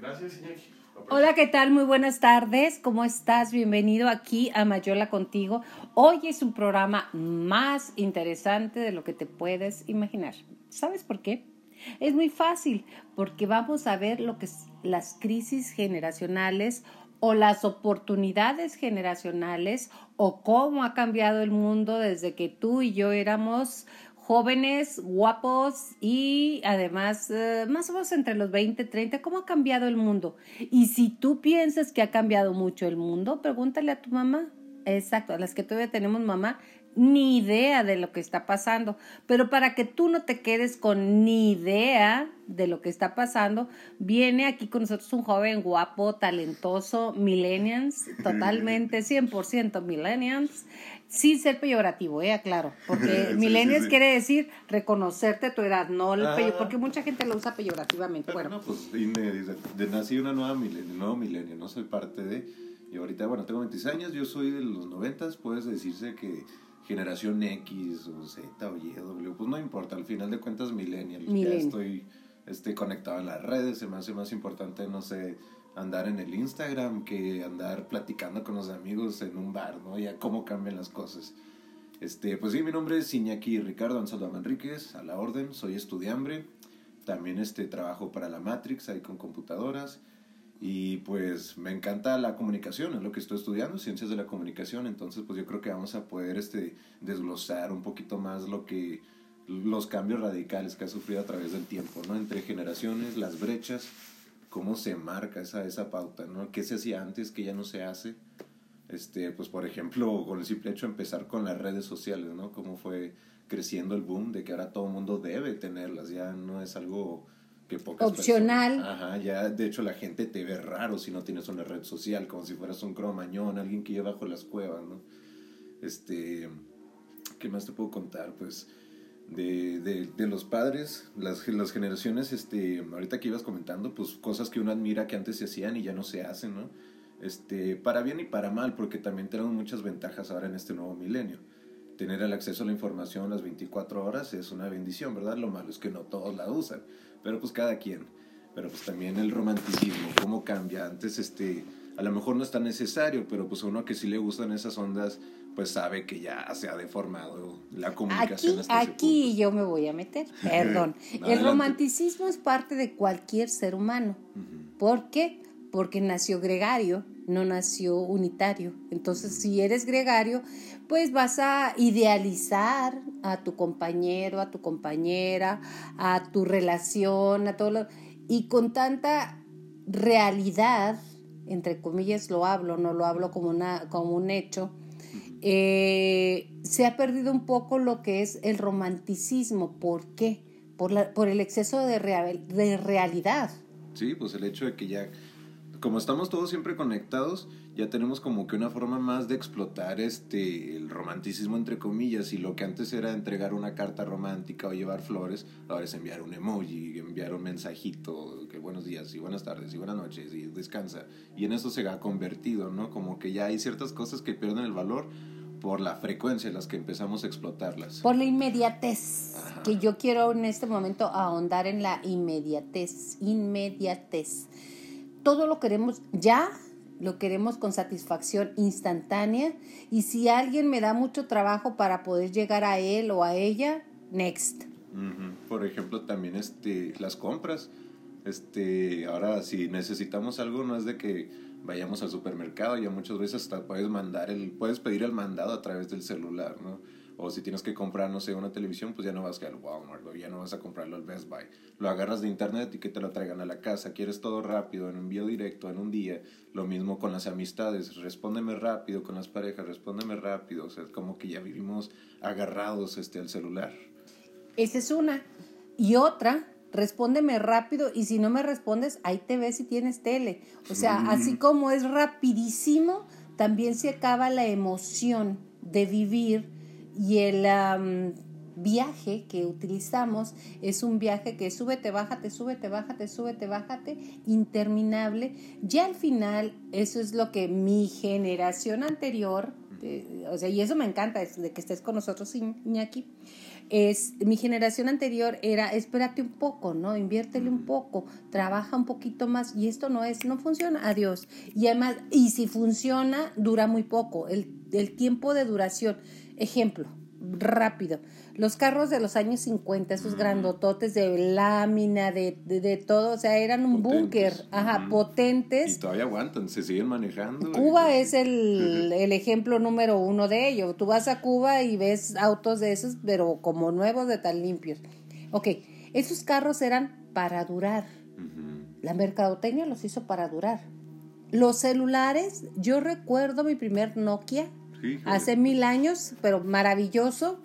Gracias, Iñaki. Hola, ¿qué tal? Muy buenas tardes. ¿Cómo estás? Bienvenido aquí a Mayola contigo. Hoy es un programa más interesante de lo que te puedes imaginar. ¿Sabes por qué? Es muy fácil, porque vamos a ver lo que es las crisis generacionales o las oportunidades generacionales o cómo ha cambiado el mundo desde que tú y yo éramos jóvenes, guapos y además eh, más o menos entre los 20, 30, ¿cómo ha cambiado el mundo? Y si tú piensas que ha cambiado mucho el mundo, pregúntale a tu mamá. Exacto, a las que todavía tenemos mamá, ni idea de lo que está pasando. Pero para que tú no te quedes con ni idea de lo que está pasando, viene aquí con nosotros un joven guapo, talentoso, millennials, totalmente 100% millennials, sin ser peyorativo, eh, claro, porque Sí, millennials sí, sí. quiere decir reconocerte tu edad, no el Ah. peyo- porque mucha gente lo usa peyorativamente. Pero Bueno, no, pues dice, de, nací una nueva milenio, nuevo milenio, no soy parte de... Y ahorita, bueno, tengo 26 años, yo soy de los 90, puedes decirse que generación X o Z o Y, W, pues no importa, al final de cuentas millennial. Ya estoy este, conectado en las redes, se me hace más importante, no sé, andar en el Instagram que andar platicando con los amigos en un bar, ¿no? Ya cómo cambian las cosas. Este, pues sí, mi nombre es Iñaki Ricardo Ansaldo Manríquez, a la orden, soy estudiambre, también este, trabajo para la Matrix, ahí con computadoras, y pues me encanta la comunicación, es lo que estoy estudiando, ciencias de la comunicación, entonces pues yo creo que vamos a poder este, desglosar un poquito más lo que los cambios radicales que ha sufrido a través del tiempo, ¿no? Entre generaciones, las brechas, cómo se marca esa, esa pauta, ¿no? ¿Qué se hacía antes que ya no se hace? Este, pues por ejemplo, con el simple hecho de empezar con las redes sociales, ¿no? Cómo fue creciendo el boom de que ahora todo el mundo debe tenerlas, ya no es algo que pocas Opcional. personas- Ajá, ya de hecho la gente te ve raro si no tienes una red social, como si fueras un cromañón, alguien que lleva bajo las cuevas, ¿no? Este, ¿qué más te puedo contar? Pues de, de, los padres, las, las generaciones, este, ahorita que ibas comentando, pues cosas que uno admira que antes se hacían y ya no se hacen, ¿no? Este, para bien y para mal, porque también tenemos muchas ventajas ahora en este nuevo milenio. Tener el acceso a la información las 24 horas es una bendición, ¿verdad? Lo malo es que no todos la usan, pero pues cada quien. Pero pues también el romanticismo, cómo cambia. Antes, este, a lo mejor no es tan necesario, pero pues a uno que sí le gustan esas ondas, pues sabe que ya se ha deformado la comunicación. aquí, aquí yo me voy a meter, perdón. El romanticismo es parte de cualquier ser humano. Ujú. ¿Por qué? Porque nació gregario, no nació unitario. Entonces, si eres gregario, pues vas a idealizar a tu compañero, a tu compañera, a tu relación, a todo lo... Y con tanta realidad, entre comillas lo hablo, no lo hablo como, una, como un hecho, eh, se ha perdido un poco lo que es el romanticismo. ¿Por qué? Por, la, por el exceso de, real- de realidad. Sí, pues el hecho de que ya, como estamos todos siempre conectados, ya tenemos como que una forma más de explotar este el romanticismo entre comillas y lo que antes era entregar una carta romántica o llevar flores, ahora es enviar un emoji, enviar un mensajito, que buenos días y buenas tardes y buenas noches y descansa. Y en eso se ha convertido, ¿no? Como que ya hay ciertas cosas que pierden el valor por la frecuencia en las que empezamos a explotarlas. Por la inmediatez, Ajá. que yo quiero en este momento ahondar en la inmediatez, inmediatez. Todo lo queremos ya, lo queremos con satisfacción instantánea y si alguien me da mucho trabajo para poder llegar a él o a ella, next. Por ejemplo, también este, las compras. Este, ahora si necesitamos algo no es de que vayamos al supermercado, ya muchas veces hasta puedes mandar el puedes pedir el mandado a través del celular, ¿no? O si tienes que comprar, no sé, una televisión, pues ya no vas al Walmart o ya no vas a comprarlo al Best Buy. Lo agarras de internet y que te lo traigan a la casa. Quieres todo rápido, en envío directo, en un día. Lo mismo con las amistades. Respóndeme rápido con las parejas, respóndeme rápido. O sea, como que ya vivimos agarrados este, al celular. Esa es una. Y otra, respóndeme rápido y si no me respondes, ahí te ves si tienes tele. O sea, así como es rapidísimo, también se acaba la emoción de vivir y el viaje que utilizamos es un viaje que súbete, bájate, súbete, bájate, súbete, bájate, interminable. Ya al final, eso es lo que mi generación anterior, eh, o sea, y eso me encanta, es de que estés con nosotros, Iñaki, es mi generación anterior era espérate un poco, ¿no? Inviértele un poco, trabaja un poquito más y esto no es, no funciona, adiós. Y además, y si funciona, dura muy poco, el, el tiempo de duración. Ejemplo, rápido. Los carros de los años 50, esos grandototes de lámina, de, de, todo, o sea, eran un búnker, ajá, potentes. Y todavía aguantan, se siguen manejando. Cuba es el, el, ejemplo número uno de ello. Tú vas a Cuba y ves autos de esos, pero como nuevos de tan limpios. Ok, esos carros eran para durar. La mercadotecnia los hizo para durar. Los celulares, yo recuerdo mi primer Nokia, hace mil años, pero maravilloso.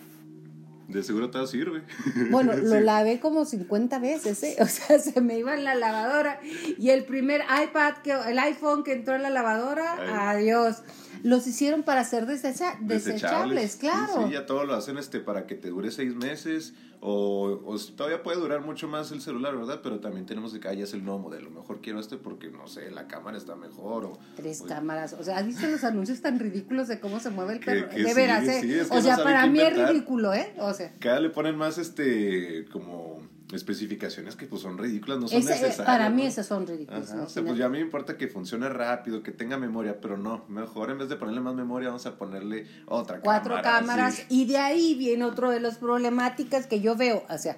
De seguro todo sirve. Bueno, lo lavé como 50 veces, ¿eh? O sea, se me iba en la lavadora. Y el primer iPad, que, el iPhone que entró en la lavadora, adiós los hicieron para ser desechables, claro. Sí, ya todo lo hacen este para que te dure seis meses o, todavía puede durar mucho más el celular, ¿verdad? Pero también tenemos que, ah, ya es el nuevo modelo, mejor quiero este porque, no sé, la cámara está mejor o... Tres cámaras, o sea, ¿has visto los anuncios tan ridículos de cómo se mueve el perro? de veras, ¿eh? o sea, para mí es ridículo, ¿eh? O sea. Cada le ponen más, este, como especificaciones que pues son ridículas, no son necesarias. Para mí esas son ridículas. o sea, pues ya a mí me importa que funcione rápido, que tenga memoria, pero no, mejor en vez de ponerle más memoria vamos a ponerle otra Cuatro cámaras y de ahí viene otro de las problemáticas que yo veo, o sea,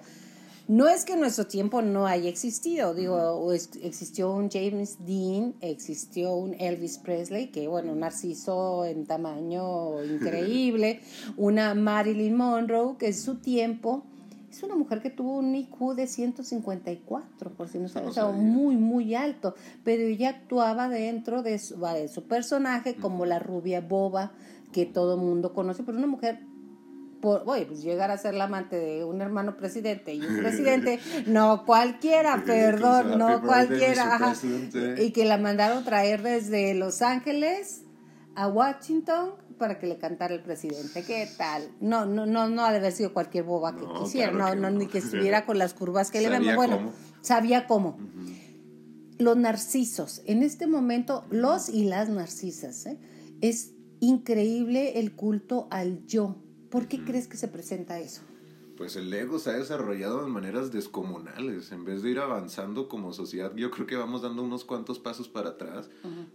no es que en nuestro tiempo no haya existido, digo, existió un James Dean, existió un Elvis Presley, que bueno, narciso en tamaño increíble, una Marilyn Monroe, que es su tiempo es una mujer que tuvo un IQ de 154, por si no sabes, muy, muy alto, pero ella actuaba dentro de su, de su personaje como la rubia boba que todo mundo conoce, pero una mujer por, pues llegar a ser la amante de un hermano presidente y un presidente, no cualquiera, perdón, no cualquiera, y que la mandaron traer desde Los Ángeles a Washington para que le cantara el presidente. ¿Qué tal? No, no, no, no ha de haber sido cualquier boba que quisiera, no, no, ni que estuviera con las curvas que le vemos. Bueno, sabía cómo. Los narcisos, en este momento, los y las narcisas, ¿eh? es increíble el culto al yo. ¿Por qué crees que se presenta eso? Pues el ego se ha desarrollado de maneras descomunales. En vez de ir avanzando como sociedad, yo creo que vamos dando unos cuantos pasos para atrás,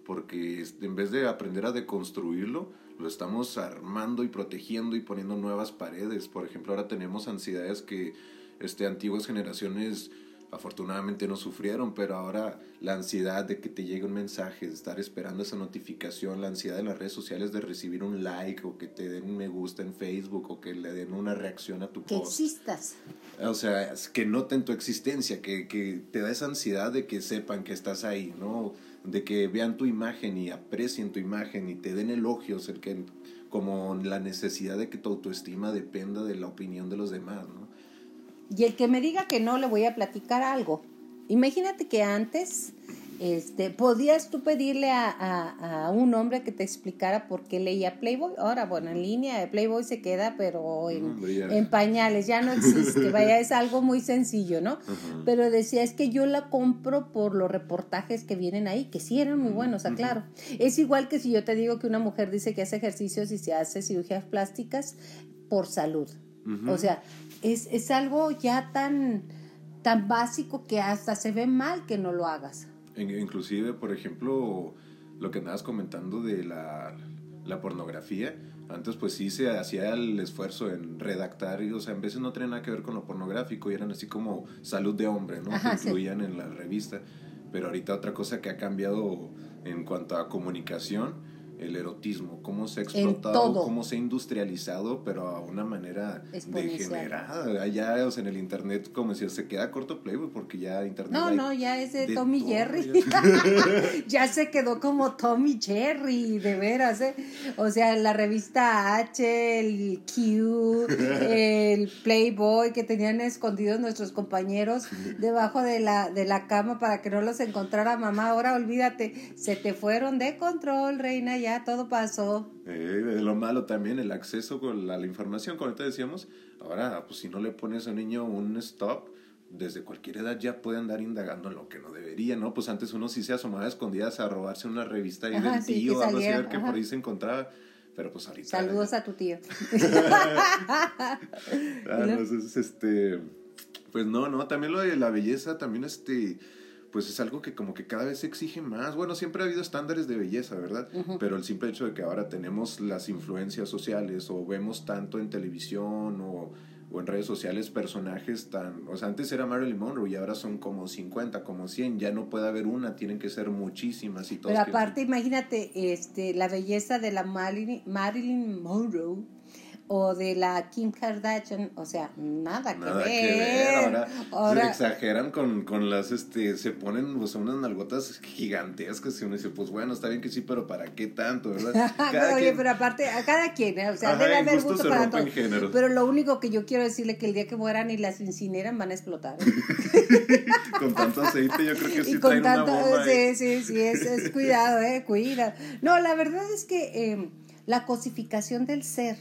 porque en vez de aprender a deconstruirlo, lo estamos armando y protegiendo y poniendo nuevas paredes. Por ejemplo, ahora tenemos ansiedades que este, antiguas generaciones afortunadamente no sufrieron, pero ahora la ansiedad de que te llegue un mensaje, de estar esperando esa notificación, la ansiedad de las redes sociales de recibir un like o que te den un me gusta en Facebook o que le den una reacción a tu post. Que existas. O sea, que noten tu existencia, que, que te da esa ansiedad de que sepan que estás ahí, ¿no? De que vean tu imagen y aprecien tu imagen y te den elogios, el que, como la necesidad de que tu autoestima dependa de la opinión de los demás, ¿no? Y el que me diga que no, le voy a platicar algo. Imagínate que antes este, podías tú pedirle a, a, un hombre que te explicara por qué leía Playboy. Ahora, bueno, en línea Playboy se queda, pero en, en pañales, ya no existe. Vaya, es algo muy sencillo, ¿no? Pero decía, es que yo la compro por los reportajes que vienen ahí, que sí eran muy buenos, claro. Es igual que si yo te digo que una mujer dice que hace ejercicios y se hace cirugías plásticas por salud. O sea, es, es algo ya tan, tan básico que hasta se ve mal que no lo hagas. Inclusive, por ejemplo, lo que andabas comentando de la, la pornografía, antes pues sí se hacía el esfuerzo en redactar, y, o sea, en veces no tenía nada que ver con lo pornográfico y eran así como salud de hombre, ¿no? que incluían en la revista. Pero ahorita otra cosa que ha cambiado en cuanto a comunicación el erotismo, cómo se ha explotado, cómo se ha industrializado, pero a una manera degenerada. Allá, o sea, en el internet, como decía, se queda corto Playboy porque ya internet. No, no, ya es de, Tommy Jerry. ya se quedó como Tommy Jerry, de veras, ¿eh? O sea, la revista H, el Q, el Playboy que tenían escondidos nuestros compañeros debajo de la, de la cama para que no los encontrara mamá. Ahora olvídate, se te fueron de control, reina, ya todo pasó. Eh, lo malo también, el acceso con la, información, como te decíamos, ahora, pues si no le pones a un niño un stop, desde cualquier edad ya puede andar indagando en lo que no debería, ¿no? Pues antes uno sí se asomaba a escondidas a robarse una revista ahí del tío, a ver qué por ahí se encontraba. Pero pues ahorita. Saludos a tu tío. ah, entonces, este. Pues no, no, también lo de la belleza, también este pues es algo que como que cada vez se exige más. Bueno, siempre ha habido estándares de belleza, ¿verdad? Pero el simple hecho de que ahora tenemos las influencias sociales o vemos tanto en televisión o, o, en redes sociales personajes tan... O sea, antes era Marilyn Monroe y ahora son como 50, como 100. Ya no puede haber una, tienen que ser muchísimas y todo. Pero aparte, imagínate, este, la belleza de la Marilyn, Marilyn Monroe o de la Kim Kardashian, o sea, nada que ver. que ver. Ahora, Ahora- se exageran con, con las, este, se ponen pues, unas nalgotas gigantescas y uno dice, pues bueno, está bien que sí, pero ¿para qué tanto, verdad? Cada Oye, quien- pero aparte, a cada quien, ¿eh? o sea, Ajá, debe haber gusto se para todos. Pero lo único que yo quiero decirle que el día que mueran y las incineran van a explotar. ¿eh? con tanto aceite yo creo que sí y con traen tanto, una bomba. ahí. sí, sí, sí, es, es cuidado, eh, cuida. No, la verdad es que eh, la cosificación del ser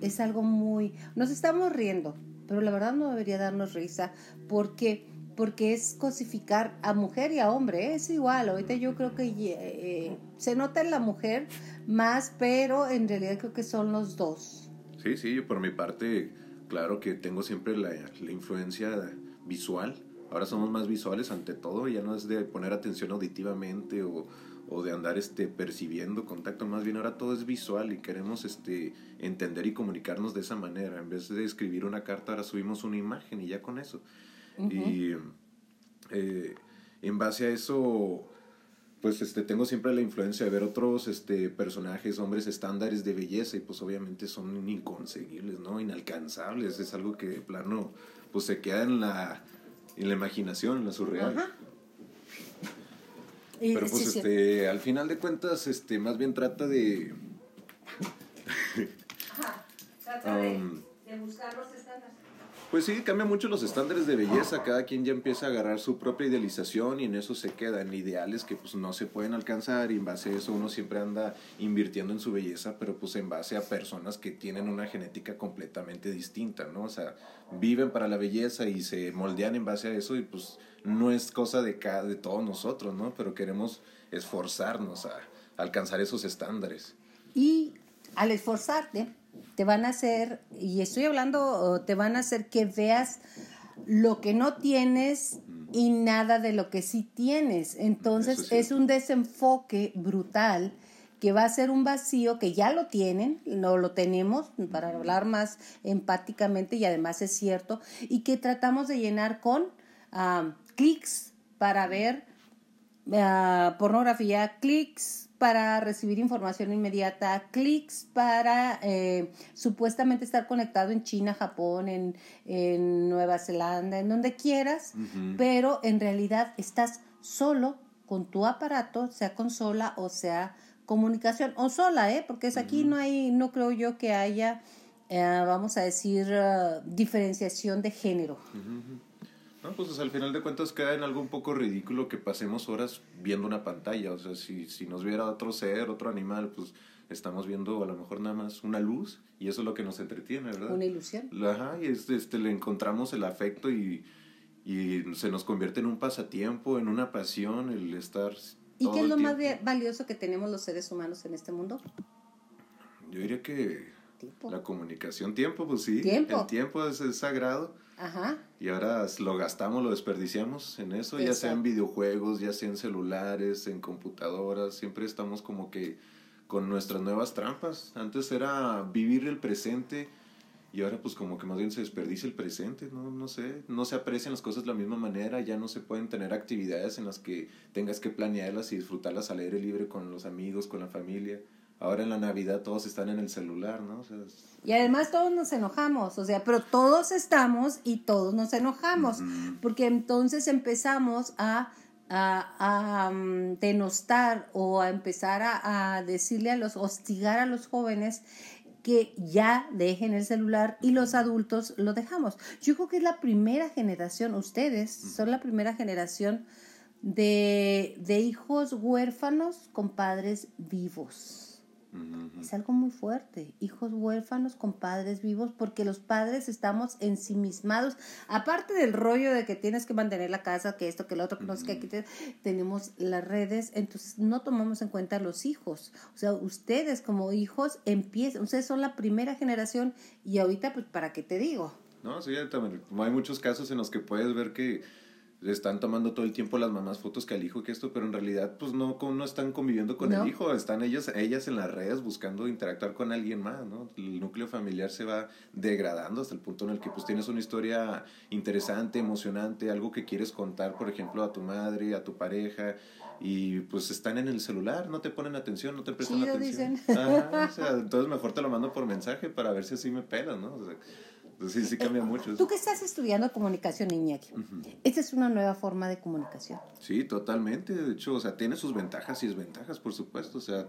es algo muy, nos estamos riendo, pero la verdad no debería darnos risa porque porque es cosificar a mujer y a hombre, ¿eh? es igual, ahorita yo creo que eh, se nota en la mujer más, pero en realidad creo que son los dos. Sí, sí, yo por mi parte, claro que tengo siempre la, la influencia visual. Ahora somos más visuales ante todo, ya no es de poner atención auditivamente o, o de andar este percibiendo contacto, más bien ahora todo es visual y queremos este entender y comunicarnos de esa manera. En vez de escribir una carta, ahora subimos una imagen y ya con eso. Y eh, en base a eso, pues este tengo siempre la influencia de ver otros este personajes, hombres estándares de belleza y pues obviamente son inconseguibles, ¿no? Inalcanzables, es algo que de plano pues se queda en la en la imaginación, en la surreal. Ajá. Y- Pero pues sí, sí. este al final de cuentas este más bien trata de Ajá, trata de, Um, de buscar los estándares. Pues sí, cambia mucho los estándares de belleza, cada quien ya empieza a agarrar su propia idealización y en eso se quedan ideales que pues no se pueden alcanzar y en base a eso uno siempre anda invirtiendo en su belleza, pero pues en base a personas que tienen una genética completamente distinta, ¿no? O sea, viven para la belleza y se moldean en base a eso y pues no es cosa de cada de todos nosotros, ¿no? Pero queremos esforzarnos a alcanzar esos estándares. Y al esforzarte, te van a hacer, y estoy hablando, te van a hacer que veas lo que no tienes y nada de lo que sí tienes. Entonces es un desenfoque brutal que va a ser un vacío que ya lo tienen, no lo tenemos, para hablar más empáticamente y además es cierto, y que tratamos de llenar con ah, clics para ver ah, pornografía, clics para recibir información inmediata, clics para eh, supuestamente estar conectado en China, Japón, en, en Nueva Zelanda, en donde quieras, pero en realidad estás solo con tu aparato, sea consola o sea comunicación, o sola, ¿eh? porque es aquí no hay, no creo yo que haya, eh, vamos a decir, ah, diferenciación de género. No, pues al final de cuentas queda en algo un poco ridículo que pasemos horas viendo una pantalla. O sea, si, si nos viera otro ser, otro animal, pues estamos viendo a lo mejor nada más una luz y eso es lo que nos entretiene, ¿verdad? Una ilusión. Ajá, y este, este, le encontramos el afecto y, y se nos convierte en un pasatiempo, en una pasión, el estar... ¿Y todo qué es lo más tiempo. valioso que tenemos los seres humanos en este mundo? Yo diría que La comunicación, tiempo, pues sí. Tiempo. El tiempo es, es sagrado. Ajá. Y ahora lo gastamos, lo desperdiciamos en eso, ya sea en videojuegos, ya sea en celulares, en computadoras, siempre estamos como que con nuestras nuevas trampas. Antes era vivir el presente y ahora pues como que más bien se desperdicia el presente, no, no sé, no se aprecian las cosas de la misma manera, ya no se pueden tener actividades en las que tengas que planearlas y disfrutarlas al aire libre con los amigos, con la familia. Ahora en la Navidad todos están en el celular, ¿no? O sea, es- Y además todos nos enojamos, o sea, pero todos estamos y todos nos enojamos, porque entonces empezamos a, a, a, mm, denostar o a empezar a, a decirle a los, hostigar a los jóvenes que ya dejen el celular y los adultos lo dejamos. Yo creo que es la primera generación, ustedes son la primera generación de, de hijos huérfanos con padres vivos. Es algo muy fuerte. Hijos huérfanos con padres vivos, porque los padres estamos ensimismados. Aparte del rollo de que tienes que mantener la casa, que esto, que lo otro, que no sé qué, aquí tenemos las redes, entonces no tomamos en cuenta los hijos. O sea, ustedes como hijos empiezan, ustedes son la primera generación y ahorita, pues, ¿para qué te digo? No, sí, también. Hay muchos casos en los que puedes ver que están tomando todo el tiempo las mamás fotos que al hijo que esto, pero en realidad pues no, no están conviviendo con el hijo, están ellas, ellas en las redes buscando interactuar con alguien más, ¿no? El núcleo familiar se va degradando hasta el punto en el que pues tienes una historia interesante, emocionante, algo que quieres contar, por ejemplo, a tu madre, a tu pareja, y pues están en el celular, no te ponen atención, no te prestan atención. Dicen. o sea, entonces mejor te lo mando por mensaje para ver si así me pelas, ¿no? O sea, sí, sí cambia mucho. Tú que estás estudiando comunicación, Iñaki, esta es una nueva forma de comunicación. Sí, totalmente. De hecho, o sea, tiene sus ventajas y desventajas, por supuesto. O sea,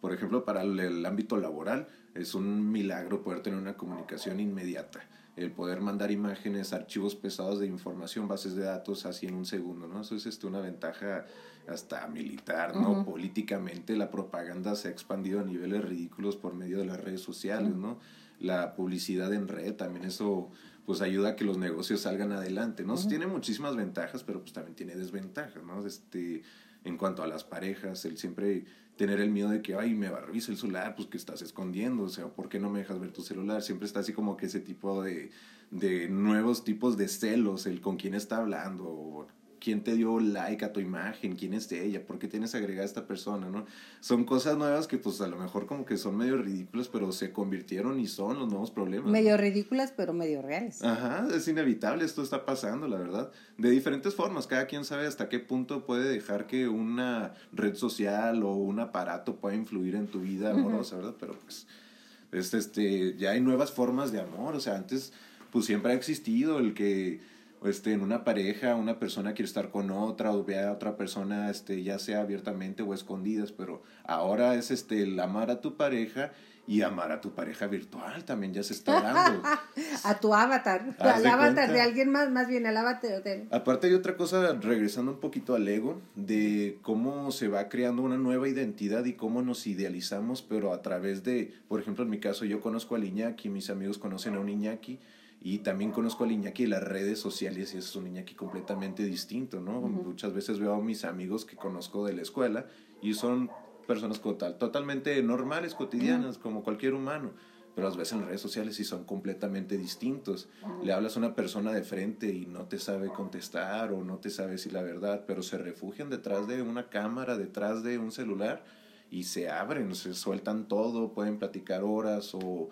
por ejemplo, para el, ámbito laboral, es un milagro poder tener una comunicación inmediata. El poder mandar imágenes, archivos pesados de información, bases de datos, así en un segundo, ¿no? Eso es este, una ventaja hasta militar, ¿no? Políticamente la propaganda se ha expandido a niveles ridículos por medio de las redes sociales, ¿no? La publicidad en red, también eso pues ayuda a que los negocios salgan adelante, ¿no? Tiene muchísimas ventajas, pero pues también tiene desventajas, ¿no? Este, en cuanto a las parejas, el siempre tener el miedo de que, ay, me va a revisar el celular, pues que estás escondiendo, o sea, ¿por qué no me dejas ver tu celular? Siempre está así como que ese tipo de, de nuevos tipos de celos, el con quién está hablando, quién te dio like a tu imagen, quién es de ella, por qué tienes agregada a esta persona, ¿no? Son cosas nuevas que pues a lo mejor como que son medio ridículas, pero se convirtieron y son los nuevos problemas. Medio ridículas, pero medio reales. Ajá, es inevitable, esto está pasando, la verdad. De diferentes formas, cada quien sabe hasta qué punto puede dejar que una red social o un aparato pueda influir en tu vida amorosa, ¿verdad? Pero pues, este, ya hay nuevas formas de amor, o sea, antes pues siempre ha existido el que este, en una pareja, una persona quiere estar con otra o ve a otra persona, este, ya sea abiertamente o escondidas, pero ahora es este, el amar a tu pareja y amar a tu pareja virtual también ya se está dando. a tu avatar, al avatar de alguien más, más bien al avatar de... Aparte hay otra cosa, regresando un poquito al ego, de cómo se va creando una nueva identidad y cómo nos idealizamos, pero a través de, por ejemplo, en mi caso yo conozco a Iñaki, mis amigos conocen a un Iñaki, y también conozco al Iñaki de las redes sociales y es un Iñaki completamente distinto, ¿no? Muchas veces veo a mis amigos que conozco de la escuela y son personas total, totalmente normales, cotidianas, como cualquier humano, pero las ves en redes sociales y son completamente distintos. Le hablas a una persona de frente y no te sabe contestar o no te sabe decir la verdad, pero se refugian detrás de una cámara, detrás de un celular y se abren, se sueltan todo, pueden platicar horas o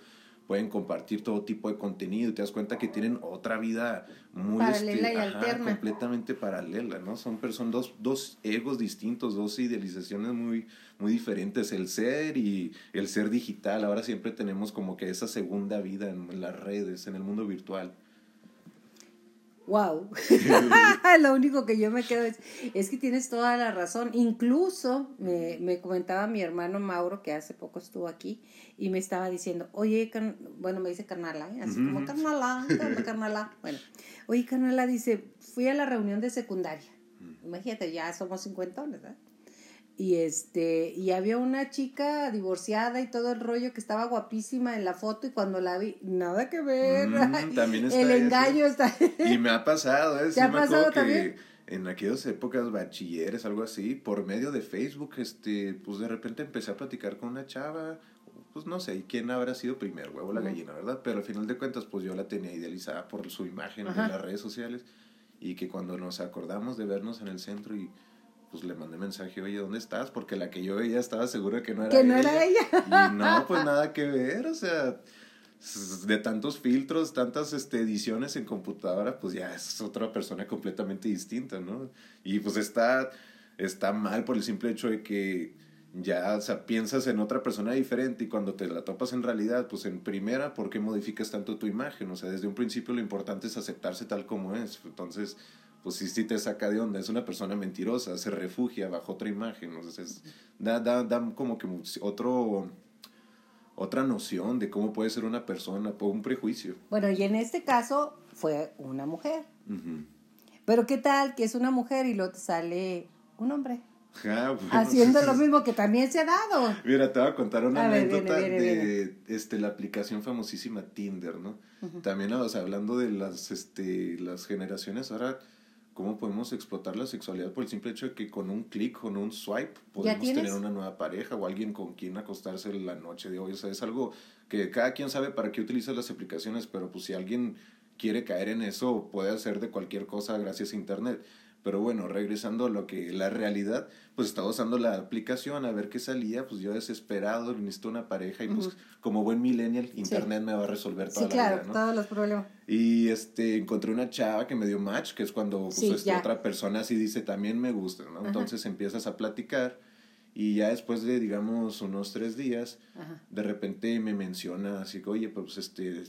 pueden compartir todo tipo de contenido y te das cuenta que tienen otra vida muy paralela y alterna. completamente paralela, ¿no? Son personas dos, dos egos distintos, dos idealizaciones muy muy diferentes, el ser y el ser digital. Ahora siempre tenemos como que esa segunda vida en las redes, en el mundo virtual. Wow. Lo único que yo me quedo es, es que tienes toda la razón. Incluso me, me, comentaba mi hermano Mauro, que hace poco estuvo aquí, y me estaba diciendo, oye, bueno, me dice Carnala, ¿eh? así como Carnala, Carnala. Bueno, oye, Carnala dice, fui a la reunión de secundaria. Imagínate, ya somos cincuentones, ¿verdad? Y este y había una chica divorciada y todo el rollo que estaba guapísima en la foto y cuando la vi nada que ver. Mm, también está el engaño está y me ha pasado ¿eh? ha pasado también en aquellas épocas bachilleres algo así por medio de Facebook este pues de repente empecé a platicar con una chava pues no sé quién habrá sido primero huevo la gallina verdad pero al final de cuentas pues yo la tenía idealizada por su imagen en las redes sociales y que cuando nos acordamos de vernos en el centro y pues le mandé mensaje, oye, ¿dónde estás? Porque la que yo veía estaba segura que no era ella. Que no era ella. Y no, pues nada que ver, o sea, de tantos filtros, tantas este, ediciones en computadora, pues ya es otra persona completamente distinta, ¿no? Y pues está, está mal por el simple hecho de que ya, o sea, piensas en otra persona diferente y cuando te la topas en realidad, pues en primera, ¿por qué modificas tanto tu imagen? O sea, desde un principio lo importante es aceptarse tal como es. Entonces, pues sí, sí te saca de onda, es una persona mentirosa, se refugia bajo otra imagen, entonces da, da, da como que otro, otra noción de cómo puede ser una persona, por un prejuicio. Bueno, y en este caso fue una mujer. Pero ¿qué tal que es una mujer y luego te sale un hombre? Ah, bueno. haciendo lo mismo que también se ha dado. Mira, te voy a contar una A anécdota viene, viene, de este la aplicación famosísima Tinder, ¿no? También, o sea, hablando de las este las generaciones ahora cómo podemos explotar la sexualidad por el simple hecho de que con un clic, con un swipe, podemos tener una nueva pareja o alguien con quien acostarse la noche de hoy. O sea, es algo que cada quien sabe para qué utiliza las aplicaciones, pero pues si alguien quiere caer en eso, puede hacer de cualquier cosa gracias a Internet. Pero bueno, regresando a lo que la realidad, pues estaba usando la aplicación a ver qué salía, pues yo desesperado, necesito una pareja y pues como buen millennial, Internet me va a resolver toda Sí, la claro, vida, ¿no? todos los problemas. Y este encontré una chava que me dio match, que es cuando pues, Sí, este, otra persona así dice también me gusta, ¿no? Entonces empiezas a platicar y ya después de digamos unos tres días, Ajá. de repente me menciona así oye pues este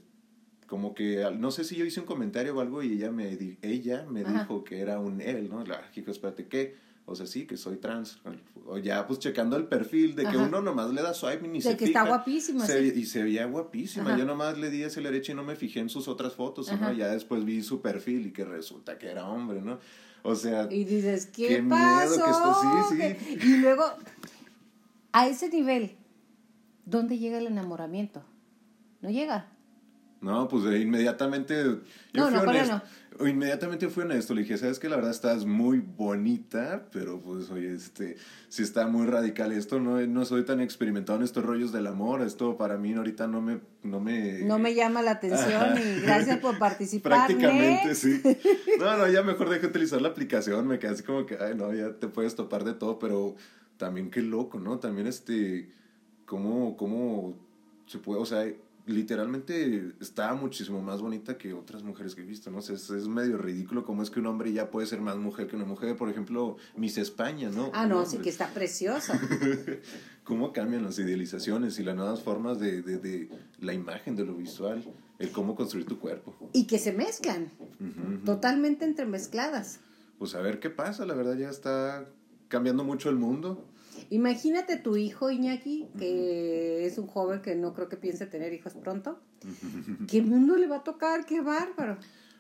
como que no sé si yo hice un comentario o algo y ella me di- ella me Ajá. dijo que era un él, ¿no? La hijo, espérate, ¿qué? O sea, sí, que soy trans. O ya, pues checando el perfil de que Ajá. uno nomás le da swipe y ni De se que está guapísima, Se- sí. Y se veía guapísima. Ajá. Yo nomás le di hacia la derecha y no me fijé en sus otras fotos, ¿no? Ya después vi su perfil y que resulta que era hombre, ¿no? O sea, Y dices, ¿qué, Qué miedo pasó? que esto- sí. Y luego, a ese nivel, ¿dónde llega el enamoramiento? No llega. No, pues eh, inmediatamente. Yo No, fui no, honesto. Inmediatamente fui honesto. Le dije, ¿sabes que La verdad estás muy bonita, pero pues, oye, este, sí está muy radical esto. No, no soy tan experimentado en estos rollos del amor. Esto para mí ahorita no me. No me, No me llama la atención y gracias por participar. Prácticamente, sí. No, no, ya mejor dejé de utilizar la aplicación. Me quedé así como que, ay, no, ya te puedes topar de todo, pero también qué loco, ¿no? También este, cómo, cómo se puede, o sea, literalmente estaba muchísimo más bonita que otras mujeres que he visto, ¿no? O sea, es, es medio ridículo cómo es que un hombre ya puede ser más mujer que una mujer. Por ejemplo, Miss España, ¿no? Ah, no, sí que está preciosa. cómo cambian las idealizaciones y las nuevas formas de, de, de la imagen, de lo visual, el cómo construir tu cuerpo. Y que se mezclan, totalmente entremezcladas. Pues a ver qué pasa, la verdad ya está cambiando mucho el mundo. Imagínate tu hijo, Iñaki, que es un joven que no creo que piense tener hijos pronto. ¿Qué mundo le va a tocar? ¡Qué bárbaro!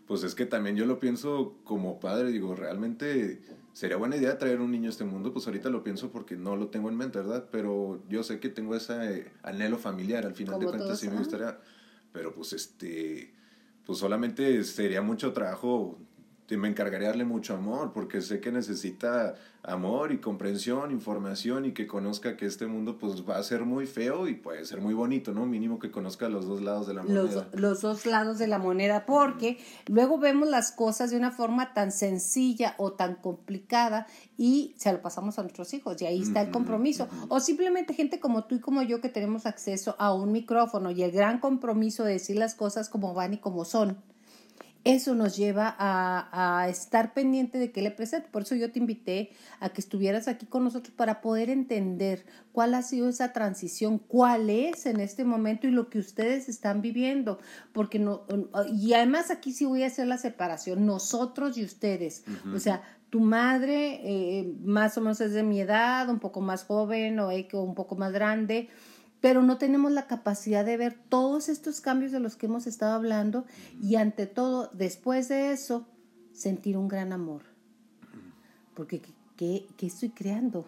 Pues es que también yo lo pienso como padre, digo, realmente sería buena idea traer un niño a este mundo, pues ahorita lo pienso porque no lo tengo en mente, ¿verdad? Pero yo sé que tengo ese eh, anhelo familiar, al final de Como cuentas todos, sí me gustaría, pero pues este, pues solamente sería mucho trabajo, me encargaría de darle mucho amor, porque sé que necesita amor y comprensión, información y que conozca que este mundo pues va a ser muy feo y puede ser muy bonito, ¿no? Mínimo que conozca los dos lados de la moneda. Los, los dos lados de la moneda, porque luego vemos las cosas de una forma tan sencilla o tan complicada y se lo pasamos a nuestros hijos y ahí está el compromiso. O simplemente gente como tú y como yo que tenemos acceso a un micrófono y el gran compromiso de decir las cosas como van y como son. Eso nos lleva a, a estar pendiente de qué le presento. Por eso yo te invité a que estuvieras aquí con nosotros para poder entender cuál ha sido esa transición, cuál es en este momento y lo que ustedes están viviendo. Porque no, y además aquí sí voy a hacer la separación, nosotros y ustedes. O sea, tu madre eh, más o menos es de mi edad, un poco más joven o, eh, o un poco más grande pero no tenemos la capacidad de ver todos estos cambios de los que hemos estado hablando y ante todo, después de eso, sentir un gran amor. Porque, ¿qué, qué, estoy creando?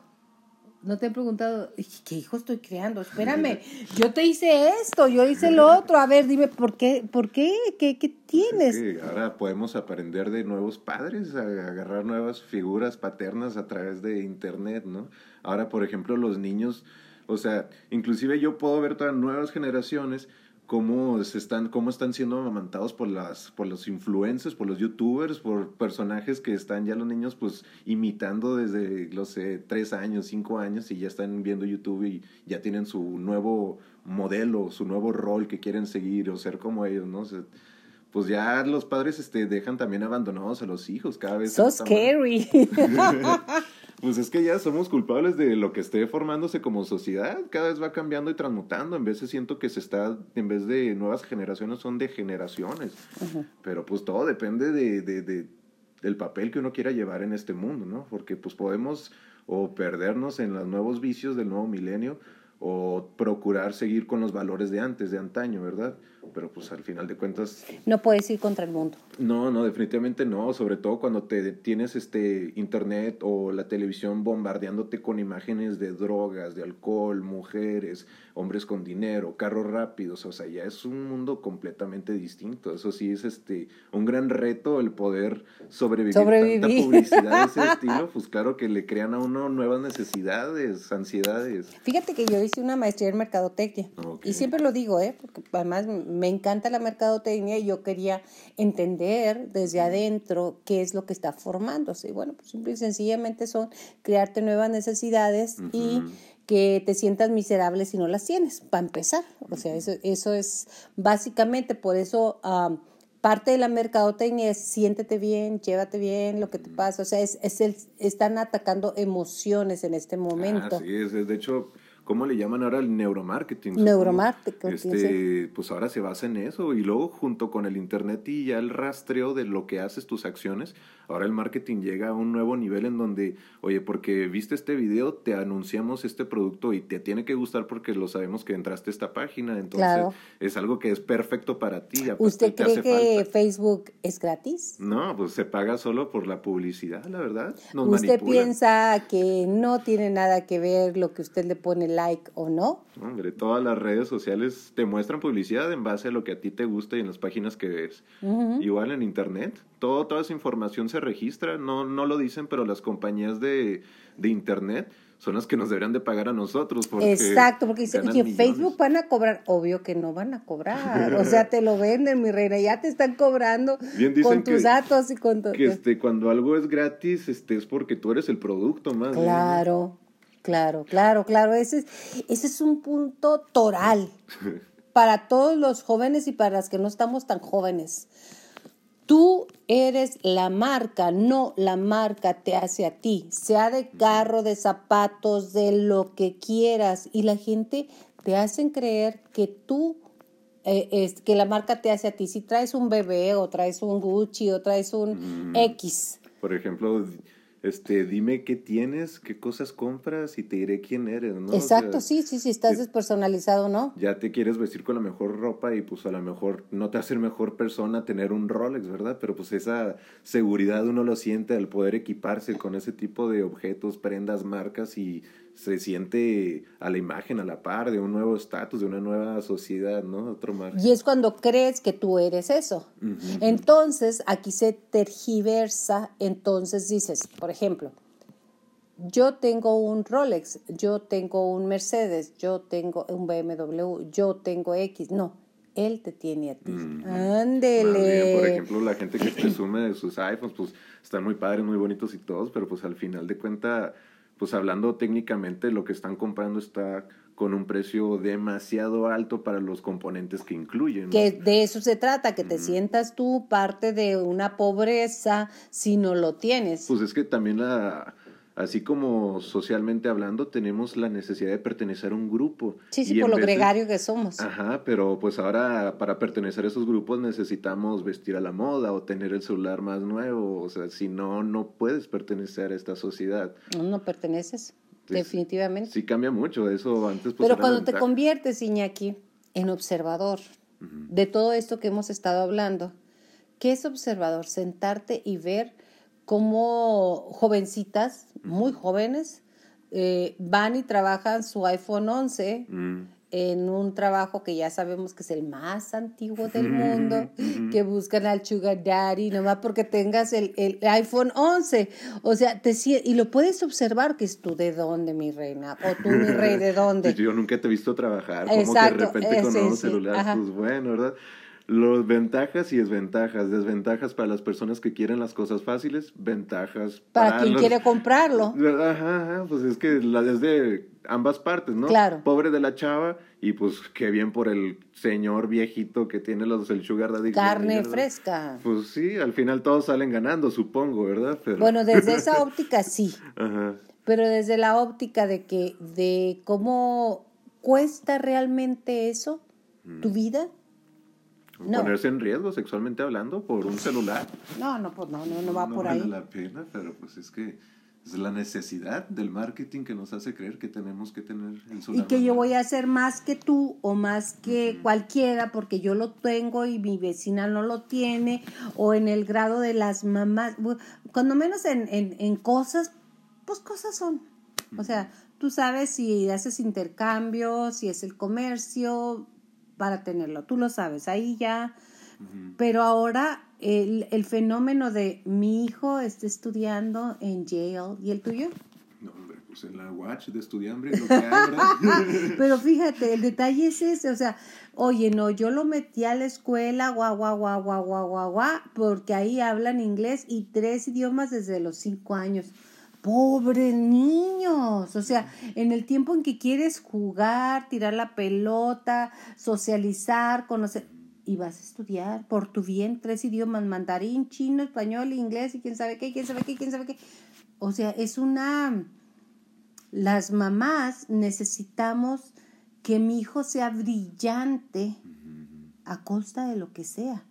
No te he preguntado, ¿qué hijo estoy creando? Espérame, yo te hice esto, yo hice lo otro. A ver, dime, ¿por qué? ¿Por qué? ¿Qué, qué tienes? Es que ahora podemos aprender de nuevos padres, a agarrar nuevas figuras paternas a través de internet, ¿no? Ahora, por ejemplo, los niños, o sea, inclusive yo puedo ver todas nuevas generaciones cómo se están cómo están siendo amamantados por las por los influencers, por los youtubers, por personajes que están ya los niños pues imitando desde los sé, tres años, cinco años y ya están viendo YouTube y ya tienen su nuevo modelo, su nuevo rol que quieren seguir o ser como ellos, ¿no? O sea, pues ya los padres este, dejan también abandonados a los hijos cada vez. So scary. Pues es que ya somos culpables de lo que esté formándose como sociedad. Cada vez va cambiando y transmutando. En veces siento que se está, en vez de nuevas generaciones, son de generaciones. Pero pues todo depende de, de, de- del papel que uno quiera llevar en este mundo, ¿no? Porque pues podemos o perdernos en los nuevos vicios del nuevo milenio o procurar seguir con los valores de antes, de antaño, ¿verdad? Pero pues al final de cuentas... No puedes ir contra el mundo. No, no, definitivamente no, sobre todo cuando te tienes este internet o la televisión bombardeándote con imágenes de drogas, de alcohol, mujeres, hombres con dinero, carros rápidos, o sea, ya es un mundo completamente distinto. Eso sí es este un gran reto el poder sobrevivir, Sobrevivir. tanta publicidad de ese estilo, pues claro que le crean a uno nuevas necesidades, ansiedades. Fíjate que yo hice una maestría en mercadotecnia y siempre lo digo, ¿eh? porque además me encanta la mercadotecnia y yo quería entender desde adentro qué es lo que está formándose. Y bueno, pues simple y sencillamente son crearte nuevas necesidades y. que te sientas miserable si no las tienes, para empezar. O sea, eso, eso es básicamente, por eso am, parte de la mercadotecnia es siéntete bien, llévate bien, lo que te pasa. O sea, es, es el, están atacando emociones en este momento. Sí, es, es, de hecho, ¿cómo le llaman ahora el neuromarketing? Neuromarketing, Este, pues ahora se basa en eso y luego junto con el internet y ya el rastreo de lo que haces, tus acciones, ahora el marketing llega a un nuevo nivel en donde, oye, porque viste este video, te anunciamos este producto y te tiene que gustar porque lo sabemos que entraste a esta página, entonces Claro. es algo que es perfecto para ti. ¿Usted te cree hace que falta. Facebook es gratis? No, pues se paga solo por la publicidad, la verdad. Nos ¿Usted manipulan. piensa que no tiene nada que ver lo que usted le pone like o no? Hombre, todas las redes sociales te muestran publicidad en base a lo que a ti te gusta y en las páginas que ves. Igual en internet, todo, toda esa información se registra, no, no lo dicen, pero las compañías de, de internet son las que nos deberían de pagar a nosotros. Porque Exacto, porque dice que millones. Facebook van a cobrar, obvio que no van a cobrar, o sea, te lo venden, mi reina, ya te están cobrando Bien dicen con tus que- datos y con todo. Que este, cuando algo es gratis, este, es porque tú eres el producto más. bien, ¿no? Claro, claro, claro, ese es, ese es un punto toral para todos los jóvenes y para las que no estamos tan jóvenes. Tú eres la marca, no la marca te hace a ti, sea de carro, de zapatos, de lo que quieras. Y la gente te hacen creer que tú, eh, es, que la marca te hace a ti. Si traes un bebé o traes un Gucci o traes un Mm. X, Por ejemplo, este, dime qué tienes, qué cosas compras y te diré quién eres, ¿no? O Exacto, sea, sí, sí, sí, estás te- despersonalizado, ¿no? ya te quieres vestir con la mejor ropa y pues a lo mejor no te hace mejor persona tener un Rolex, ¿verdad? Pero pues esa seguridad uno lo siente al poder equiparse con ese tipo de objetos, prendas, marcas y se siente a la imagen, a la par de un nuevo estatus, de una nueva sociedad, ¿no? Otro mar. Y es cuando crees que tú eres eso. Entonces, aquí se tergiversa, entonces dices, por ejemplo, yo tengo un Rolex, yo tengo un Mercedes, yo tengo un BMW, yo tengo X. No, él te tiene a ti. Ándele. Por ejemplo, la gente que presume de sus iPhones, pues están muy padres, muy bonitos y todos, pero pues al final de cuenta, pues hablando técnicamente, lo que están comprando está con un precio demasiado alto para los componentes que incluyen. ¿no? Que de eso se trata, que te sientas tú parte de una pobreza si no lo tienes. Pues es que también la... Así como socialmente hablando, tenemos la necesidad de pertenecer a un grupo. sí, sí, Y por lo de- gregario que somos. Ajá, pero pues ahora para pertenecer a esos grupos necesitamos vestir a la moda o tener el celular más nuevo, o sea, si no, no puedes pertenecer a esta sociedad. No, no perteneces, Sí, definitivamente. Sí cambia mucho, eso antes pues Pero cuando te conviertes, Iñaki, en observador de todo esto que hemos estado hablando, ¿qué es observador? Sentarte y ver cómo jovencitas, muy jóvenes, eh, van y trabajan su iPhone 11 Mm, en un trabajo que ya sabemos que es el más antiguo del mundo, que buscan al sugar daddy, nomás porque tengas el, el iPhone 11. O sea, te, y lo puedes observar que es tú de dónde, mi reina, o tú, mi rey, de dónde. Yo nunca te he visto trabajar, como Exacto, que de repente eh, con sí, un celular, pues bueno, ¿verdad? Los ventajas y desventajas. Desventajas para las personas que quieren las cosas fáciles, ventajas Para quien los- quiere comprarlo. Ajá, ajá, pues es que la, es de ambas partes, ¿no? Claro. Pobre de la chava y pues qué bien por el señor viejito que tiene los el sugar daddy. Carne ¿verdad? fresca. Pues sí, al final todos salen ganando, supongo, ¿verdad? Pero, Bueno, desde esa óptica sí, Ajá. pero desde la óptica de que de cómo cuesta realmente eso, tu vida. No. Ponerse en riesgo sexualmente hablando por un celular. No, no, pues no, no, no va por vale ahí. la pena, pero pues es que Es la necesidad del marketing que nos hace creer que tenemos que tener el Y que yo voy a hacer más que tú o más que cualquiera porque yo lo tengo y mi vecina no lo tiene o en el grado de las mamás, cuando menos en, en, en cosas, pues cosas son. O sea, tú sabes si haces intercambio, si es el comercio, para tenerlo, tú lo sabes, ahí ya. Pero ahora el, el, fenómeno de mi hijo está estudiando en Yale y el tuyo. No, hombre, pues en la watch de estudiambre lo que hay, ¿verdad? Pero fíjate, el detalle es ese, o sea, oye, no, yo lo metí a la escuela, guau, guau, guau, guau, guau, guau, guau, porque ahí hablan inglés y tres idiomas desde los cinco años. Pobres niños, o sea, en el tiempo en que quieres jugar, tirar la pelota, socializar, conocer, y vas a estudiar por tu bien tres idiomas, mandarín, chino, español, inglés y quién sabe qué, quién sabe qué, quién sabe qué. O sea, es una... Las mamás necesitamos que mi hijo sea brillante a costa de lo que sea.